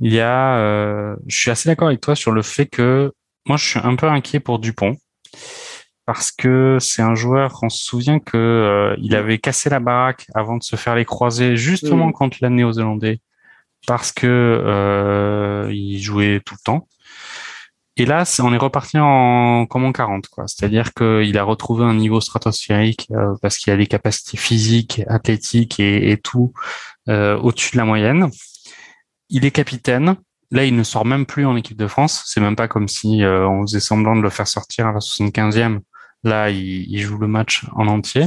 il y a, je suis assez d'accord avec toi sur le fait que moi, je suis un peu inquiet pour Dupont parce que c'est un joueur, on se souvient que euh, il avait cassé la baraque avant de se faire les croiser justement contre les Néo-Zélandais parce que euh, il jouait tout le temps. Et là, on est reparti en comme en 40, quoi. C'est-à-dire qu'il a retrouvé un niveau stratosphérique euh, parce qu'il a des capacités physiques, athlétiques et, et tout au-dessus de la moyenne. Il est capitaine. Là, il ne sort même plus en équipe de France. C'est même pas comme si on faisait semblant de le faire sortir à la 75e Là, il, joue le match en entier.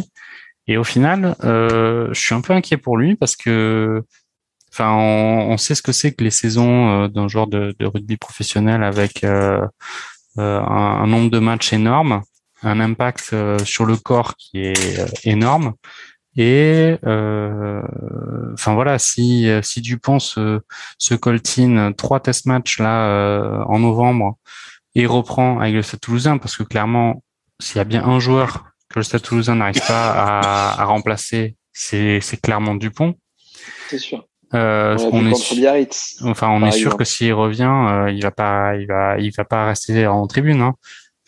Et au final, euh, je suis un peu inquiet pour lui parce que, enfin, on, sait ce que c'est que les saisons euh, d'un genre de, rugby professionnel avec euh, un, nombre de matchs énorme, un impact sur le corps qui est énorme. Et enfin voilà, si si Dupont se, se coltine trois test matchs là en novembre et reprend avec le Stade Toulousain, parce que clairement s'il y a bien un joueur que le Stade Toulousain n'arrive pas à, remplacer, c'est clairement Dupont. C'est sûr. Euh, on, est enfin, on est sûr que s'il revient, euh, il va pas, il va, il va pas rester en tribune. Hein.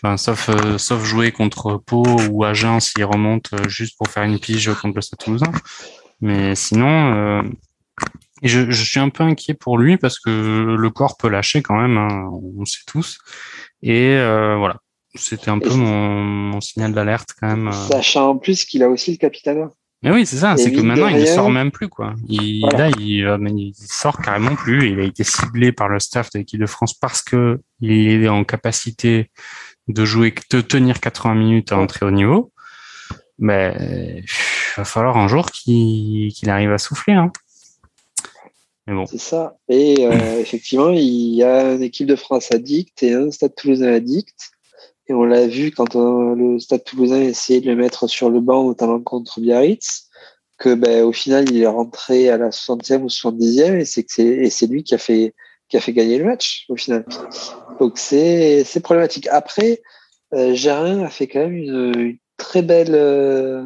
Enfin, sauf, euh, sauf jouer contre Pau ou Agen s'il remonte juste pour faire une pige contre le Stade Toulousain. Mais sinon, je, je, suis un peu inquiet pour lui parce que le corps peut lâcher quand même. Hein, on sait tous. Et voilà, c'était un peu mon, signal d'alerte quand même. Euh. Sachant en plus qu'il a aussi le capitaine. Mais oui, c'est ça. C'est que maintenant, il ne sort même plus, quoi. Il, Là, il, euh, il, sort carrément plus. Il a été ciblé par le staff de l'équipe de France parce que il est en capacité de jouer, de tenir 80 minutes à entrer au niveau. Mais il va falloir un jour qu'il arrive à souffler. Hein. Mais bon. C'est ça. Et euh, effectivement, il y a une équipe de France addict et un Stade Toulousain addict. Et on l'a vu quand le Stade Toulousain essayait de le mettre sur le banc, notamment contre Biarritz, que ben, au final, il est rentré à la 60e ou 70e et c'est lui qui a fait a gagner le match au final. Donc c'est c'est problématique. Après, euh, Gérin a fait quand même une, très belle euh,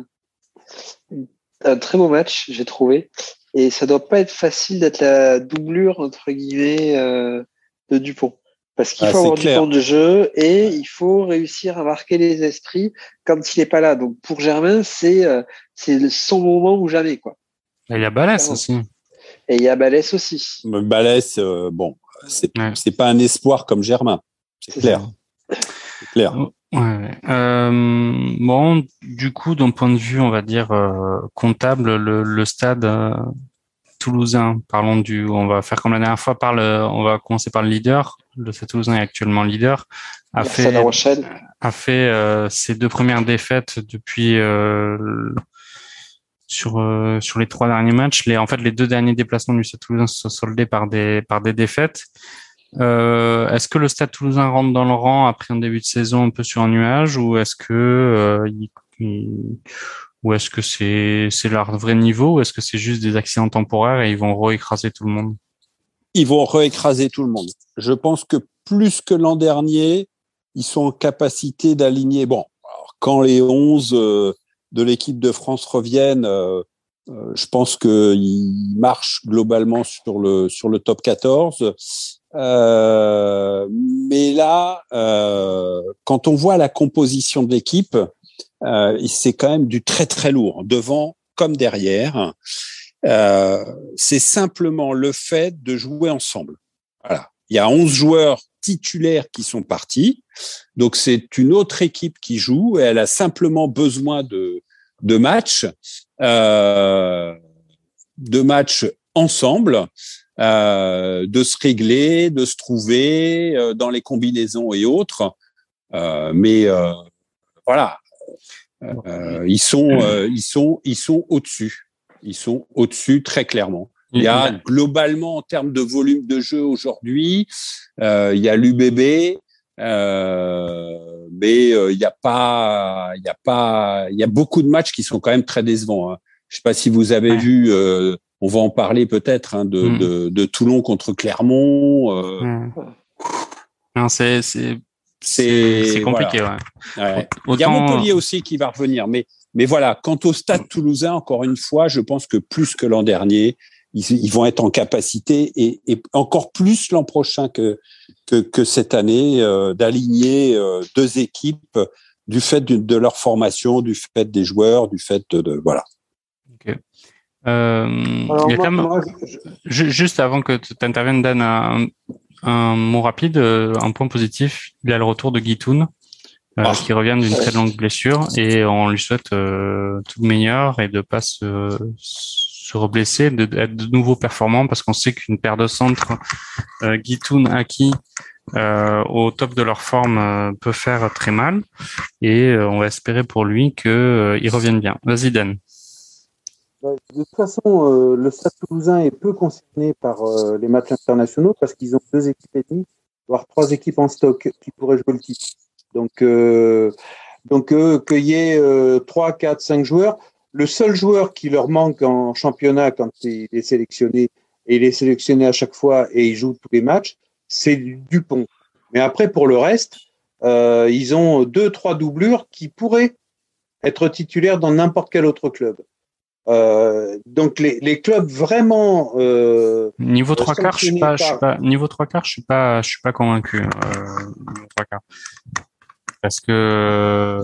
un très beau match, j'ai trouvé. Et ça doit pas être facile d'être la doublure entre guillemets euh, de Dupont. Parce qu'il ah, faut avoir du temps de jeu et il faut réussir à marquer les esprits quand il n'est pas là. Donc pour Germain, c'est euh, c'est son moment ou jamais quoi. Et il y a Balès aussi. Et il y a Balès aussi. Balès, euh, bon, c'est c'est pas un espoir comme Germain, c'est clair. C'est clair. Ouais, euh, bon, du coup, d'un point de vue, on va dire comptable, le, le stade toulousain. Parlons du, on va faire comme la dernière fois, parle, on va commencer par le leader. Le Stade Toulousain est actuellement leader. A fait, a fait euh, ses deux premières défaites depuis euh, sur euh, sur les trois derniers matchs. Les, en fait, les deux derniers déplacements du Stade Toulousain se sont soldés par des par des défaites. est-ce que le Stade Toulousain rentre dans le rang après un début de saison un peu sur un nuage ou est-ce que il, ou est-ce que c'est c'est leur vrai niveau ou est-ce que c'est juste des accidents temporaires et ils vont réécraser tout le monde? Ils vont réécraser tout le monde. Je pense que plus que l'an dernier, ils sont en capacité d'aligner. Bon, quand les 11 euh, de l'équipe de France reviennent, euh, euh, je pense qu'ils marchent globalement sur le sur le top 14. mais là, quand on voit la composition de l'équipe, c'est quand même du très très lourd, devant comme derrière. Euh, c'est simplement le fait de jouer ensemble. Voilà. Il y a 11 joueurs titulaires qui sont partis. Donc c'est une autre équipe qui joue et elle a simplement besoin de, de matchs, euh, de matchs ensemble, euh, de se régler, de se trouver euh, dans les combinaisons et autres. Euh, mais voilà, ils sont, ils sont, ils sont au-dessus. Ils sont au-dessus très clairement. Il y a globalement en termes de volume de jeu aujourd'hui, euh, il y a l'UBB, euh, mais il n'y a pas, il y a pas, il y a beaucoup de matchs qui sont quand même très décevants. Hein. Je sais pas si vous avez vu. on va en parler peut-être hein, de, mm. de, de, Toulon contre Clermont. Non, c'est c'est compliqué. Ouais. Il y a Montpellier aussi qui va revenir, mais mais voilà. Quant au Stade Toulousain, encore une fois, je pense que plus que l'an dernier, ils, vont être en capacité et, et encore plus l'an prochain que, que, que cette année euh, d'aligner euh, deux équipes du fait de, de, leur formation, du fait des joueurs, du fait de, voilà. Euh, juste avant que tu interviennes, Dan, un, un, mot rapide, un point positif. Il y a le retour de Guitoun, ah. qui revient d'une très longue blessure, et on lui souhaite tout le meilleur et de pas se se reblesser, d'être de, nouveau performant parce qu'on sait qu'une paire de centres, euh, Guitoun, Aki, euh, au top de leur forme euh, peut faire très mal et euh, on va espérer pour lui qu'il euh, revienne bien. Vas-y Dan. Bah, de toute façon, le Stade Toulousain est peu concerné par les matchs internationaux parce qu'ils ont deux équipes et demie, voire trois équipes en stock qui pourraient jouer le titre. Donc, donc qu'il y ait trois, quatre, cinq joueurs, le seul joueur qui leur manque en championnat quand il est sélectionné, et il est sélectionné à chaque fois et il joue tous les matchs, c'est Dupont. Mais après, pour le reste, euh, ils ont deux, trois doublures qui pourraient être titulaires dans n'importe quel autre club. Euh, donc les, les, clubs vraiment euh, niveau trois quarts, je suis pas, je suis pas niveau trois quarts, je suis pas, je suis pas convaincu. Euh, parce que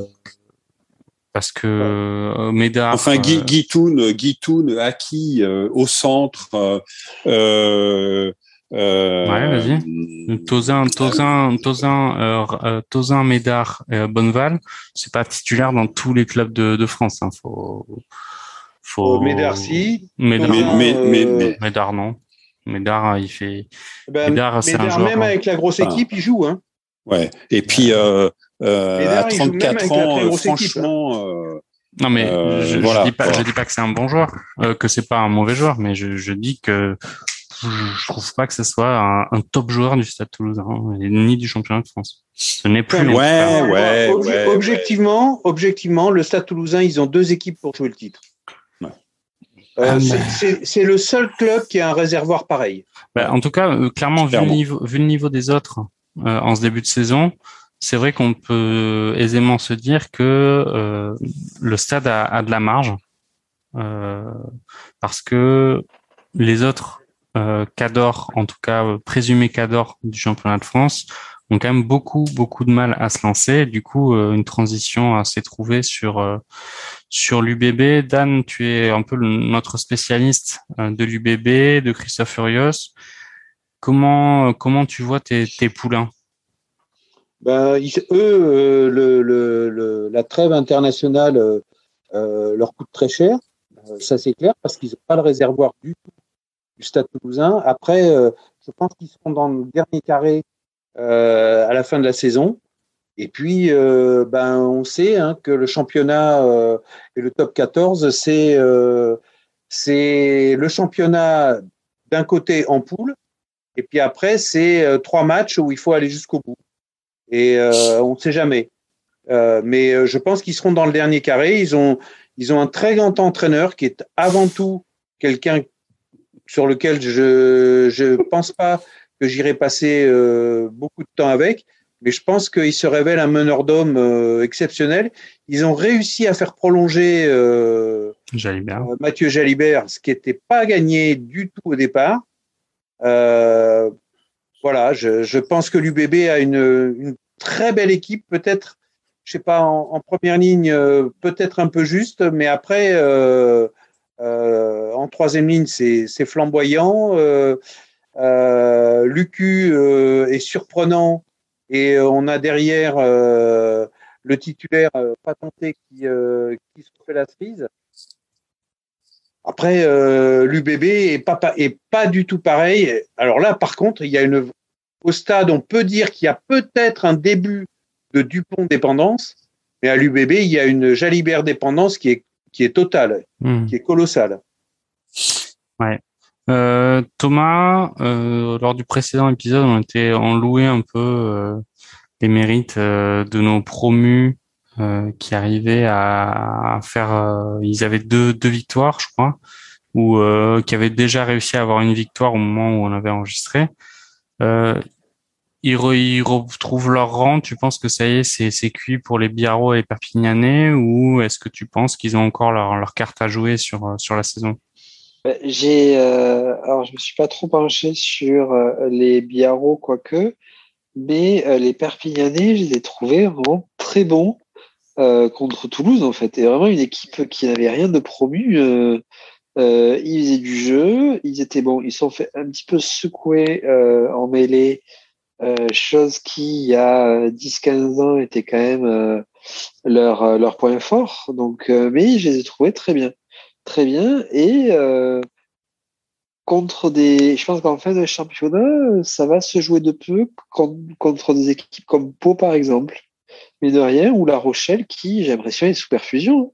parce que euh, Médard. Enfin, Guy, euh, Guitoun, Guitoun, Aki euh, au centre. Euh, euh, ouais, vas-y. Tozin, Tozin, Tozin, euh, Tozin, Médard, Bonneval, c'est pas titulaire dans tous les clubs de, de France. Hein. Faut, faut. Médard si. Médard, mais, mais, mais, Médard non. Médard, il fait. Ben, Médard, c'est un joueur. Même avec la grosse équipe, il joue. Hein. Ouais. Et puis euh, euh, à 34 ans, euh, franchement. Euh, non mais je, voilà, dis pas, je dis pas que c'est un bon joueur, que c'est pas un mauvais joueur, mais je, je dis que je trouve pas que ce soit un, un top joueur du Stade Toulousain ni du championnat de France. Ce n'est plus. Ouais, ouais, ouais, objectivement, objectivement, le Stade Toulousain, ils ont deux équipes pour jouer le titre. Euh, ah, c'est le seul club qui a un réservoir pareil. Bah, en tout cas, clairement, Vu, le niveau, vu le niveau des autres en ce début de saison, c'est vrai qu'on peut aisément se dire que euh, le stade a, de la marge euh, parce que les autres euh, cadors, en tout cas présumés cadors du championnat de France, ont quand même beaucoup beaucoup de mal à se lancer. Du coup, une transition s'est trouvée sur sur l'UBB. Dan, tu es un peu notre spécialiste de l'UBB, de Christophe Furios. Comment comment tu vois tes poulains? Ben, eux, euh, le, le, la trêve internationale euh, euh, leur coûte très cher. ça, c'est clair, parce qu'ils n'ont pas le réservoir du tout du Stade toulousain. Après, je pense qu'ils seront dans le dernier carré à la fin de la saison. Et puis, ben, on sait hein, que le championnat et le top 14, c'est c'est le championnat d'un côté en poule, et puis après, c'est trois matchs où il faut aller jusqu'au bout et euh, on ne sait jamais. Euh, mais euh, je pense qu'ils seront dans le dernier carré. Ils ont, ils ont un très grand entraîneur qui est avant tout quelqu'un sur lequel je je pense pas que j'irai passer beaucoup de temps avec, mais je pense qu'il se révèle un meneur d'hommes exceptionnel. Ils ont réussi à faire prolonger Jalibert. Mathieu Jalibert, ce qui n'était pas gagné du tout au départ. Voilà, je, je, pense que l'UBB a une, une, très belle équipe, peut-être, je sais pas, en, première ligne, euh, peut-être un peu juste, mais après, euh, euh, en troisième ligne, c'est flamboyant. Lucu est surprenant et on a derrière le titulaire patenté qui, se fait la cerise. Après, l'UBB est est pas du tout pareil. Alors là, par contre, il y a une au stade, on peut dire qu'il y a peut-être un début de Dupont dépendance, mais à l'UBB, il y a une Jalibert dépendance qui est, qui est totale, hmm. qui est colossale. Ouais. Euh, Thomas, euh, lors du précédent épisode, on était en loué un peu euh, les mérites de nos promus qui arrivaient à, faire. ils avaient deux, deux victoires, je crois, ou qui avaient déjà réussi à avoir une victoire au moment où on avait enregistré. Ils, retrouvent leur rang. Tu penses que ça y est, c'est cuit pour les Biarro et les Perpignanais, ou est-ce que tu penses qu'ils ont encore leur, carte à jouer sur sur la saison? Bah, j'ai, euh, alors je me suis pas trop penché sur euh, les Biarro quoique, mais euh, les Perpignanais, je les ai trouvés vraiment très bons contre Toulouse en fait. Et vraiment une équipe qui n'avait rien de promu. ils faisaient du jeu, ils étaient bons. Ils sont fait un petit peu secouer en mêlée, chose qui il y a 10-15 ans était quand même leur leur point fort. Donc, mais je les ai trouvés très bien très bien. Et euh, contre des. Je pense qu'en fin de championnat, ça va se jouer de peu contre des équipes comme Pau, par exemple. Mais de rien, ou La Rochelle, qui, j'ai l'impression, est sous perfusion.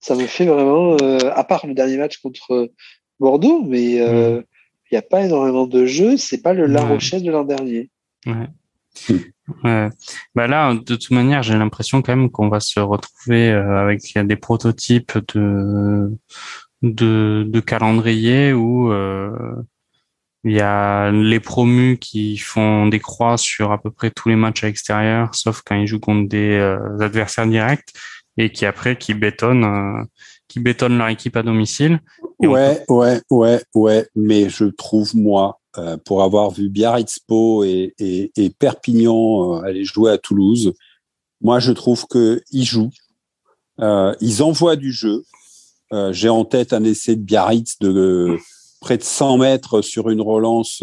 Ça me fait vraiment. Euh, à part le dernier match contre Bordeaux, mais euh, il n'y a pas énormément de jeux. C'est pas le La Rochelle de l'an dernier. Ouais. Bah là, de toute manière, j'ai l'impression quand même qu'on va se retrouver euh, avec des prototypes de de, de calendrier où euh, il y a les promus qui font des croix sur à peu près tous les matchs à l'extérieur, sauf quand ils jouent contre des euh, adversaires directs et qui après qui bétonnent qui bétonnent leur équipe à domicile. ouais, ouais, ouais, ouais, mais je trouve moi euh, pour avoir vu Biarritz et, et, et, Perpignan euh, aller jouer à Toulouse. Moi, je trouve qu'ils jouent, euh, ils envoient du jeu. J'ai en tête un essai de Biarritz de, près de 100 mètres sur une relance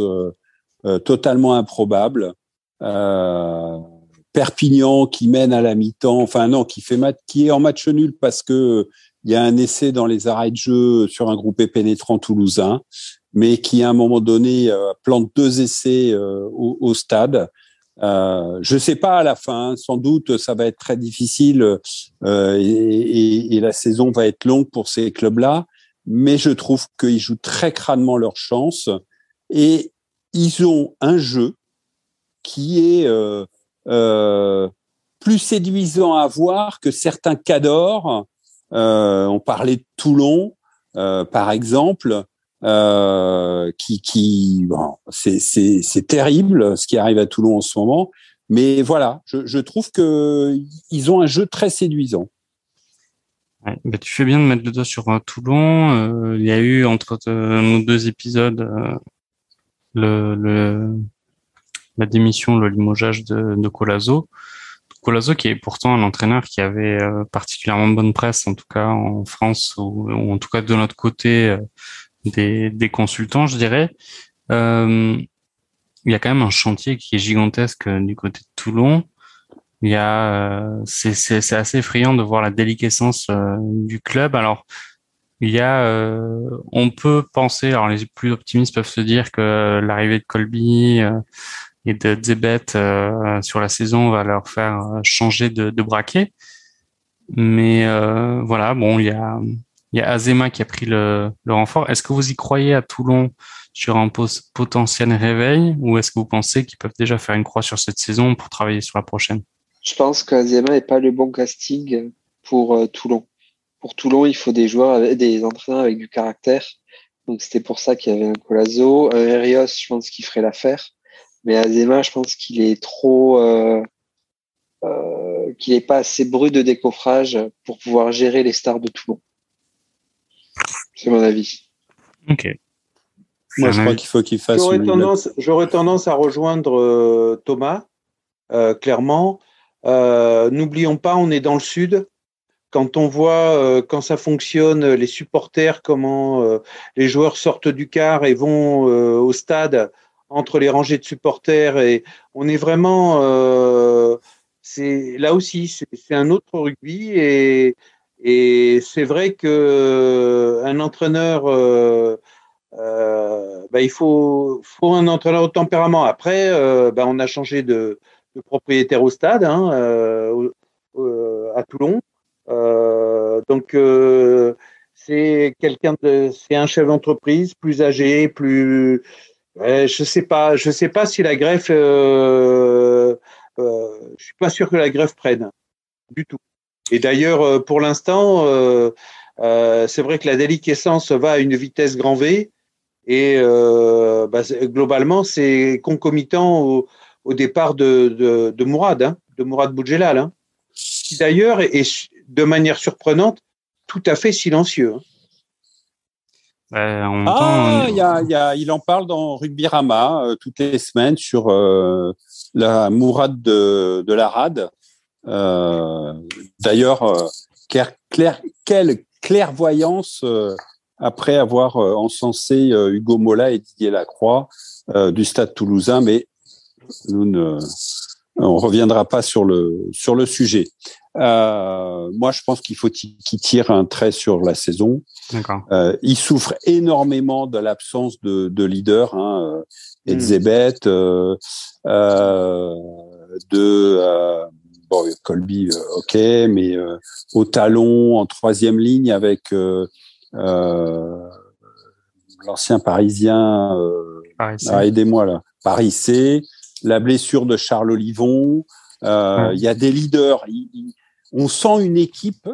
totalement improbable. Perpignan qui mène à la mi-temps, enfin non, qui fait qui est en match nul parce que il y a un essai dans les arrêts de jeu sur un groupé pénétrant toulousain mais qui à un moment donné euh, plante deux essais euh, au, au, stade. Euh, je sais pas à la fin, sans doute ça va être très difficile euh, et, et, et, la saison va être longue pour ces clubs-là, mais je trouve qu'ils jouent très crânement leur chance et ils ont un jeu qui est euh, euh, plus séduisant à voir que certains cadors. on parlait de Toulon, par exemple, euh, qui, qui bon, c'est terrible ce qui arrive à Toulon en ce moment. Mais voilà, je, je trouve que ils ont un jeu très séduisant. Ouais, bah tu fais bien de mettre le doigt sur euh, Toulon. Euh, il y a eu entre nos deux épisodes le, le, la démission, le limogeage de, de Colazo. Colazo qui est pourtant un entraîneur qui avait particulièrement bonne presse, en tout cas en France, ou en tout cas de notre côté des, des consultants, je dirais. Euh, il y a quand même un chantier qui est gigantesque euh, du côté de Toulon. Il y a, euh, c'est, assez effrayant de voir la déliquescence euh, du club. Alors, il y a, on peut penser, alors les plus optimistes peuvent se dire que l'arrivée de Colby et de Zebet sur la saison va leur faire changer de, de braquet. Mais voilà, bon, il y a, il y a Azema qui a pris le, le renfort. Est-ce que vous y croyez à Toulon sur un potentiel réveil ou est-ce que vous pensez qu'ils peuvent déjà faire une croix sur cette saison pour travailler sur la prochaine? Je pense qu'Azema n'est pas le bon casting pour euh, Toulon. Pour Toulon, il faut des joueurs, avec, des entraîneurs avec du caractère. Donc c'était pour ça qu'il y avait un Colazo. Un Erios, je pense qu'il ferait l'affaire. Mais Azema, je pense qu'il est trop... Euh, euh, qu'il n'est pas assez brut de décoffrage pour pouvoir gérer les stars de Toulon. C'est mon avis. Ok. Moi, je crois qu'il faut qu'il fasse. J'aurais tendance, j'aurais tendance à rejoindre euh, Thomas, euh, clairement. Euh, n'oublions pas, on est dans le sud. Quand on voit quand ça fonctionne, les supporters, comment les joueurs sortent du car et vont au stade entre les rangées de supporters, et on est vraiment, c'est là aussi, c'est un autre rugby et et c'est vrai que euh, un entraîneur, euh, euh, bah, il faut, faut un entraîneur au tempérament. Après, euh, bah, on a changé de, de, propriétaire au stade hein, euh, à Toulon. donc c'est quelqu'un de, c'est un chef d'entreprise plus âgé, plus, je sais pas, je sais pas si la greffe, je suis pas sûr que la greffe prenne du tout. Et d'ailleurs, pour l'instant, c'est vrai que la déliquescence va à une vitesse grand V. Et bah, globalement, c'est concomitant au, départ de, de, Mourad, hein, de Mourad Boudjelal, hein, qui d'ailleurs est, de manière surprenante tout à fait silencieux. Hein. Euh, ah, il, y a, y a, il en parle dans Rugby Rama euh, toutes les semaines sur euh, la Mourad de, de la RAD. D'ailleurs, quelle clairvoyance après avoir encensé Hugo Mola et Didier Lacroix du Stade Toulousain, mais nous ne on reviendra pas sur le sur le sujet. Euh, moi, je pense qu'il faut qu'il tire un trait sur la saison. Euh, il souffre énormément de l'absence de, de leader. Hein, euh, hmm. euh, euh, de euh, bon, Colby, ok, mais au talon en troisième ligne avec l'ancien Parisien. Ah, aidez-moi là. Paris C la blessure de Charles Olivon. Euh, il y a des leaders. on sent une équipe.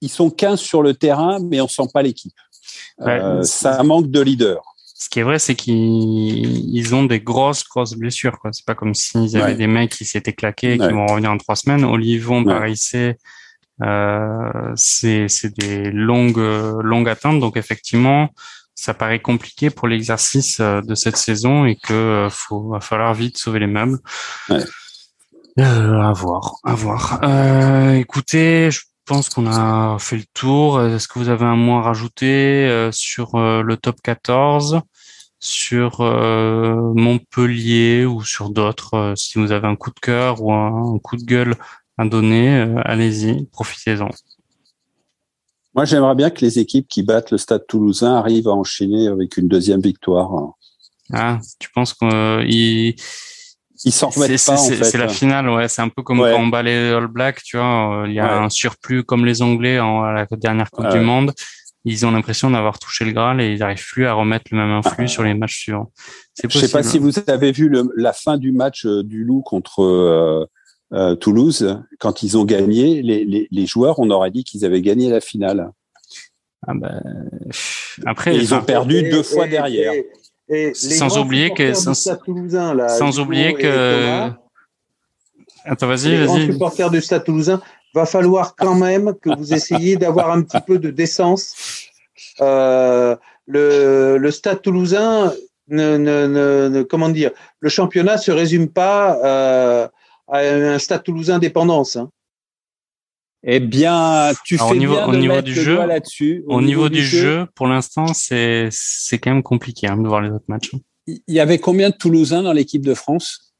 Ils sont 15 sur le terrain, mais on sent pas l'équipe. Euh, ça manque de leaders. Ce qui est vrai, c'est qu'ils ont des grosses, grosses blessures. Quoi. C'est pas comme s'ils avaient des mecs qui s'étaient claqués et qui vont revenir en trois semaines. Olivon, Paris euh, c'est des longues, longues attentes. Donc effectivement, ça paraît compliqué pour l'exercice euh, de cette saison et que euh, faut va falloir vite sauver les meubles. Ouais. Euh, à voir, à voir. Euh, écoutez, je pense qu'on a fait le tour. Est-ce que vous avez un mot à rajouter sur le top 14, sur Montpellier ou sur d'autres Si vous avez un coup de cœur ou un coup de gueule à donner, allez-y, profitez-en. Moi, j'aimerais bien que les équipes qui battent le Stade Toulousain arrivent à enchaîner avec une deuxième victoire. Ah, tu penses qu'ils ils s'en remettent pas C'est la finale, ouais. C'est un peu comme quand on bat les All Blacks, tu vois. Il y a un surplus comme les Anglais en, à la dernière Coupe du Monde. Ils ont l'impression d'avoir touché le Graal et ils n'arrivent plus à remettre le même influx sur les matchs suivants. Je sais pas si vous avez vu le, la fin du match euh, du Loup contre euh, euh, Toulouse, quand ils ont gagné, les, les, les joueurs, on aurait dit qu'ils avaient gagné la finale. Ah ben, après, ils ont perdu deux fois derrière. Et, sans oublier que sans, sans oublier que Attends, vas-y, vas-y. supporters du Stade Toulousain, va falloir quand même que vous essayiez d'avoir un petit peu de décence. Euh, le, le Stade Toulousain, ne, ne, ne, comment dire, le championnat se résume pas euh, un stade toulousain dépendance. Hein. Eh bien, tu fais au niveau, bien au niveau du jeu là-dessus. Au, niveau, du, jeu, pour l'instant, c'est c'est quand même compliqué hein, de voir les autres matchs. Il y avait combien de Toulousains dans l'équipe de France?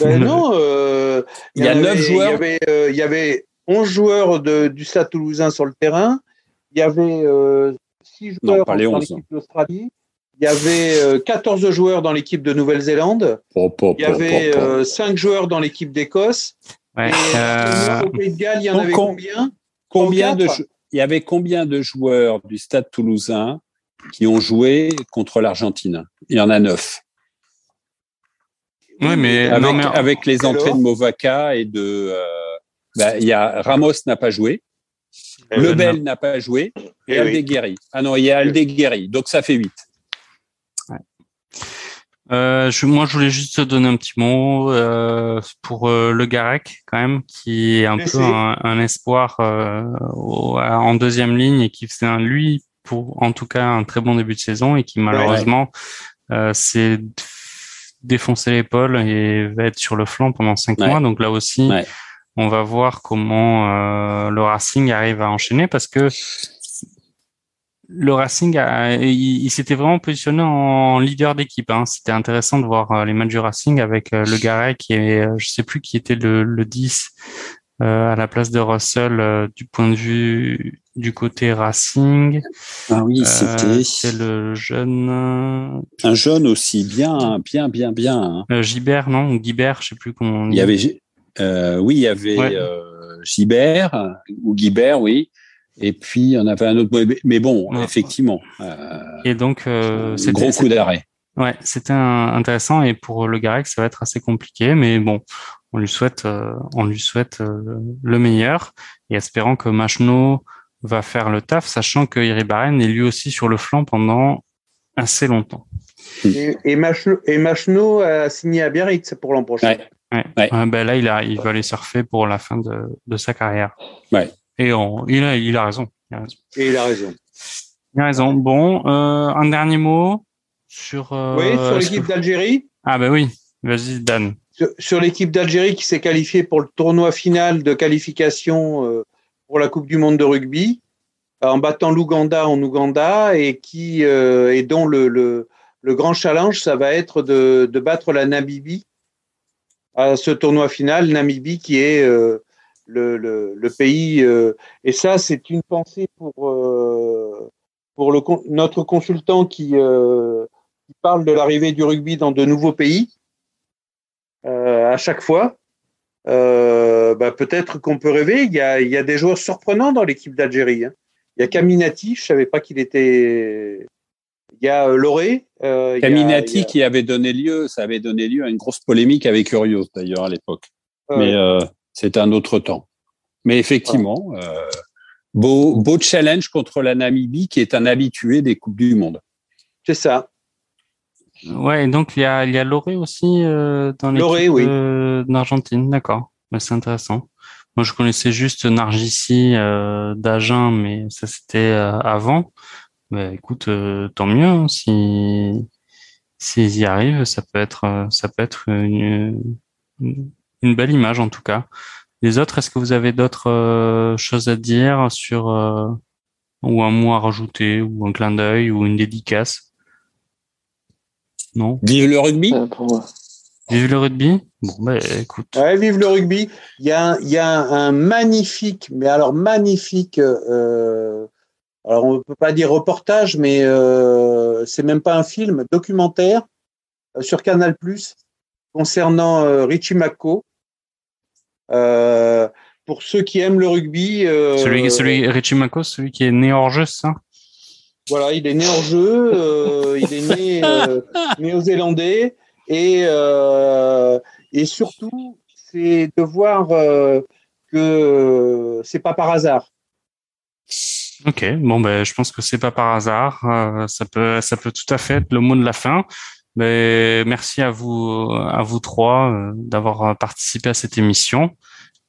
Ben Non, euh, il y, a neuf joueurs. Il y avait, euh, il y avait 11 joueurs de, du Stade Toulousain sur le terrain. Il y avait euh, 6 joueurs dans l'équipe d'Australie. Il y avait 14 euh, joueurs dans l'équipe de Nouvelle-Zélande. Il y avait 5 euh, joueurs dans l'équipe d'Écosse. Ouais, euh... Au Pays de Galles, il y en avait combien? Combien de Il y avait combien de joueurs du Stade Toulousain qui ont joué contre l'Argentine? Il y en a 9. Oui, mais avec, mais... avec les entrées de Movaca et de, euh, bah, il y a Ramos n'a pas joué, eh Lebel n'a pas joué. Et, et Aldeguerri. Ah non, il y a Aldeguerri, donc ça fait 8. Euh, je, moi, je voulais juste te donner un petit mot euh, pour euh, le Garec, quand même, qui est un peu un, espoir euh, en deuxième ligne et qui faisait un, lui, pour en tout cas un très bon début de saison et qui malheureusement euh, s'est défoncé l'épaule et va être sur le flanc pendant cinq mois. Donc là aussi, on va voir comment le Racing arrive à enchaîner parce que le Racing, il, s'était vraiment positionné en leader d'équipe. Hein. C'était intéressant de voir euh, les matchs du Racing avec euh, le Garret qui est, euh, je sais plus qui était le, le 10 à la place de Russell du point de vue du côté Racing. Ah oui, c'était. c'est le jeune. Un jeune aussi, bien, bien, bien, bien. Hein. Gibert, non? Ou Guibert, je sais plus comment. Il y avait, oui, il y avait Gibert ou Guibert, oui. Et puis, on avait un autre. Mais bon, effectivement. Euh, et donc, euh, c'était gros coup d'arrêt. Ouais, c'était intéressant et pour le Garec, ça va être assez compliqué, mais bon, on lui souhaite, euh, on lui souhaite euh, le meilleur et espérant que Machno va faire le taf, sachant que Iribarren est lui aussi sur le flanc pendant assez longtemps. Et, et, Machno, a signé à Biarritz pour l'an prochain. Ouais. Ouais. ben là, il a, il va aller surfer pour la fin de, de sa carrière. Ouais. Et on, il a, il a raison. Il a raison. Et il a raison. Il a raison. Bon, euh, un dernier mot sur. Euh, oui, sur l'équipe d'Algérie. Ah ben oui. Vas-y, Dan. Sur, l'équipe d'Algérie qui s'est qualifiée pour le tournoi final de qualification euh, pour la Coupe du Monde de rugby en battant l'Ouganda en Ouganda et qui euh, et dont le, grand challenge ça va être de, battre la Namibie à ce tournoi final. Namibie qui est euh, le, pays euh, et ça c'est une pensée pour euh, notre consultant euh, qui parle de l'arrivée du rugby dans de nouveaux pays à chaque fois euh, bah, peut-être qu'on peut rêver. Il y, a, il y a des joueurs surprenants dans l'équipe d'Algérie. Hein. Il y a Caminati, je savais pas qu'il était. Il y a euh, Loré. Euh, Caminati a... qui avait donné lieu, ça avait donné lieu à une grosse polémique avec Urios d'ailleurs à l'époque. Euh, Mais euh, c'est un autre temps. Mais effectivement, euh, beau, beau challenge contre la Namibie qui est un habitué des coupes du monde. C'est ça. Ouais, et donc il y a, il y a Loré aussi euh, dans l'équipe oui. d'Argentine, d'accord. Bah, c'est intéressant. Moi, je connaissais juste Nargissi euh, d'Agen, mais ça c'était euh, avant. Bah, écoute, euh, tant mieux. Hein, si s'ils y arrivent, ça peut être ça peut être une, une belle image en tout cas. Les autres, est-ce que vous avez d'autres euh, choses à dire sur ou un mot à rajouter ou un clin d'œil ou une dédicace? Non. Vive le rugby? Vive le rugby? Bon, bah, écoute. Ouais, vive le rugby. Il y a, il y a un magnifique, mais alors magnifique, euh, alors on ne peut pas dire reportage, mais euh, c'est même pas un film, documentaire euh, sur Canal Plus concernant euh, Richie McCaw. Euh, pour ceux qui aiment le rugby. euh, Celui, celui Richie Mako, celui qui est né hors jeu, ça? Voilà, il est né hors jeu, euh, il est né euh, néo-zélandais et euh, et surtout c'est de voir euh, que c'est pas par hasard. Ok, bon ben je pense que c'est pas par hasard, ça peut ça peut tout à fait être le mot de la fin. Mais merci à vous à vous trois d'avoir participé à cette émission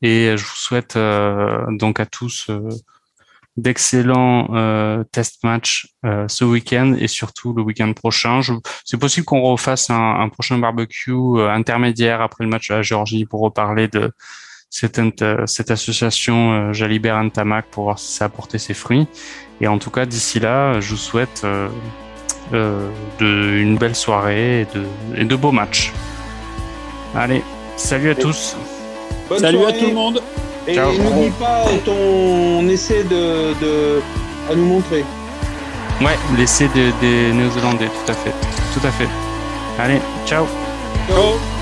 et je vous souhaite euh, donc à tous d'excellents euh, test match euh, ce week-end et surtout le week-end prochain. Je- C'est possible qu'on refasse un, un prochain barbecue euh, intermédiaire après le match à la Géorgie pour reparler de cette, int- cette association euh, Jalibert Antamac pour voir si ça a porté ses fruits. Et en tout cas, d'ici là, je vous souhaite euh, euh, de, une belle soirée et de, et de beaux matchs. Allez, salut à tous. Bonne Salut à tout le monde. Et Ciao. n'oublie pas ton essai de, de à nous montrer. Ouais, l'essai des, des Néo-Zélandais, tout à fait. Tout à fait. Allez, ciao. Ciao.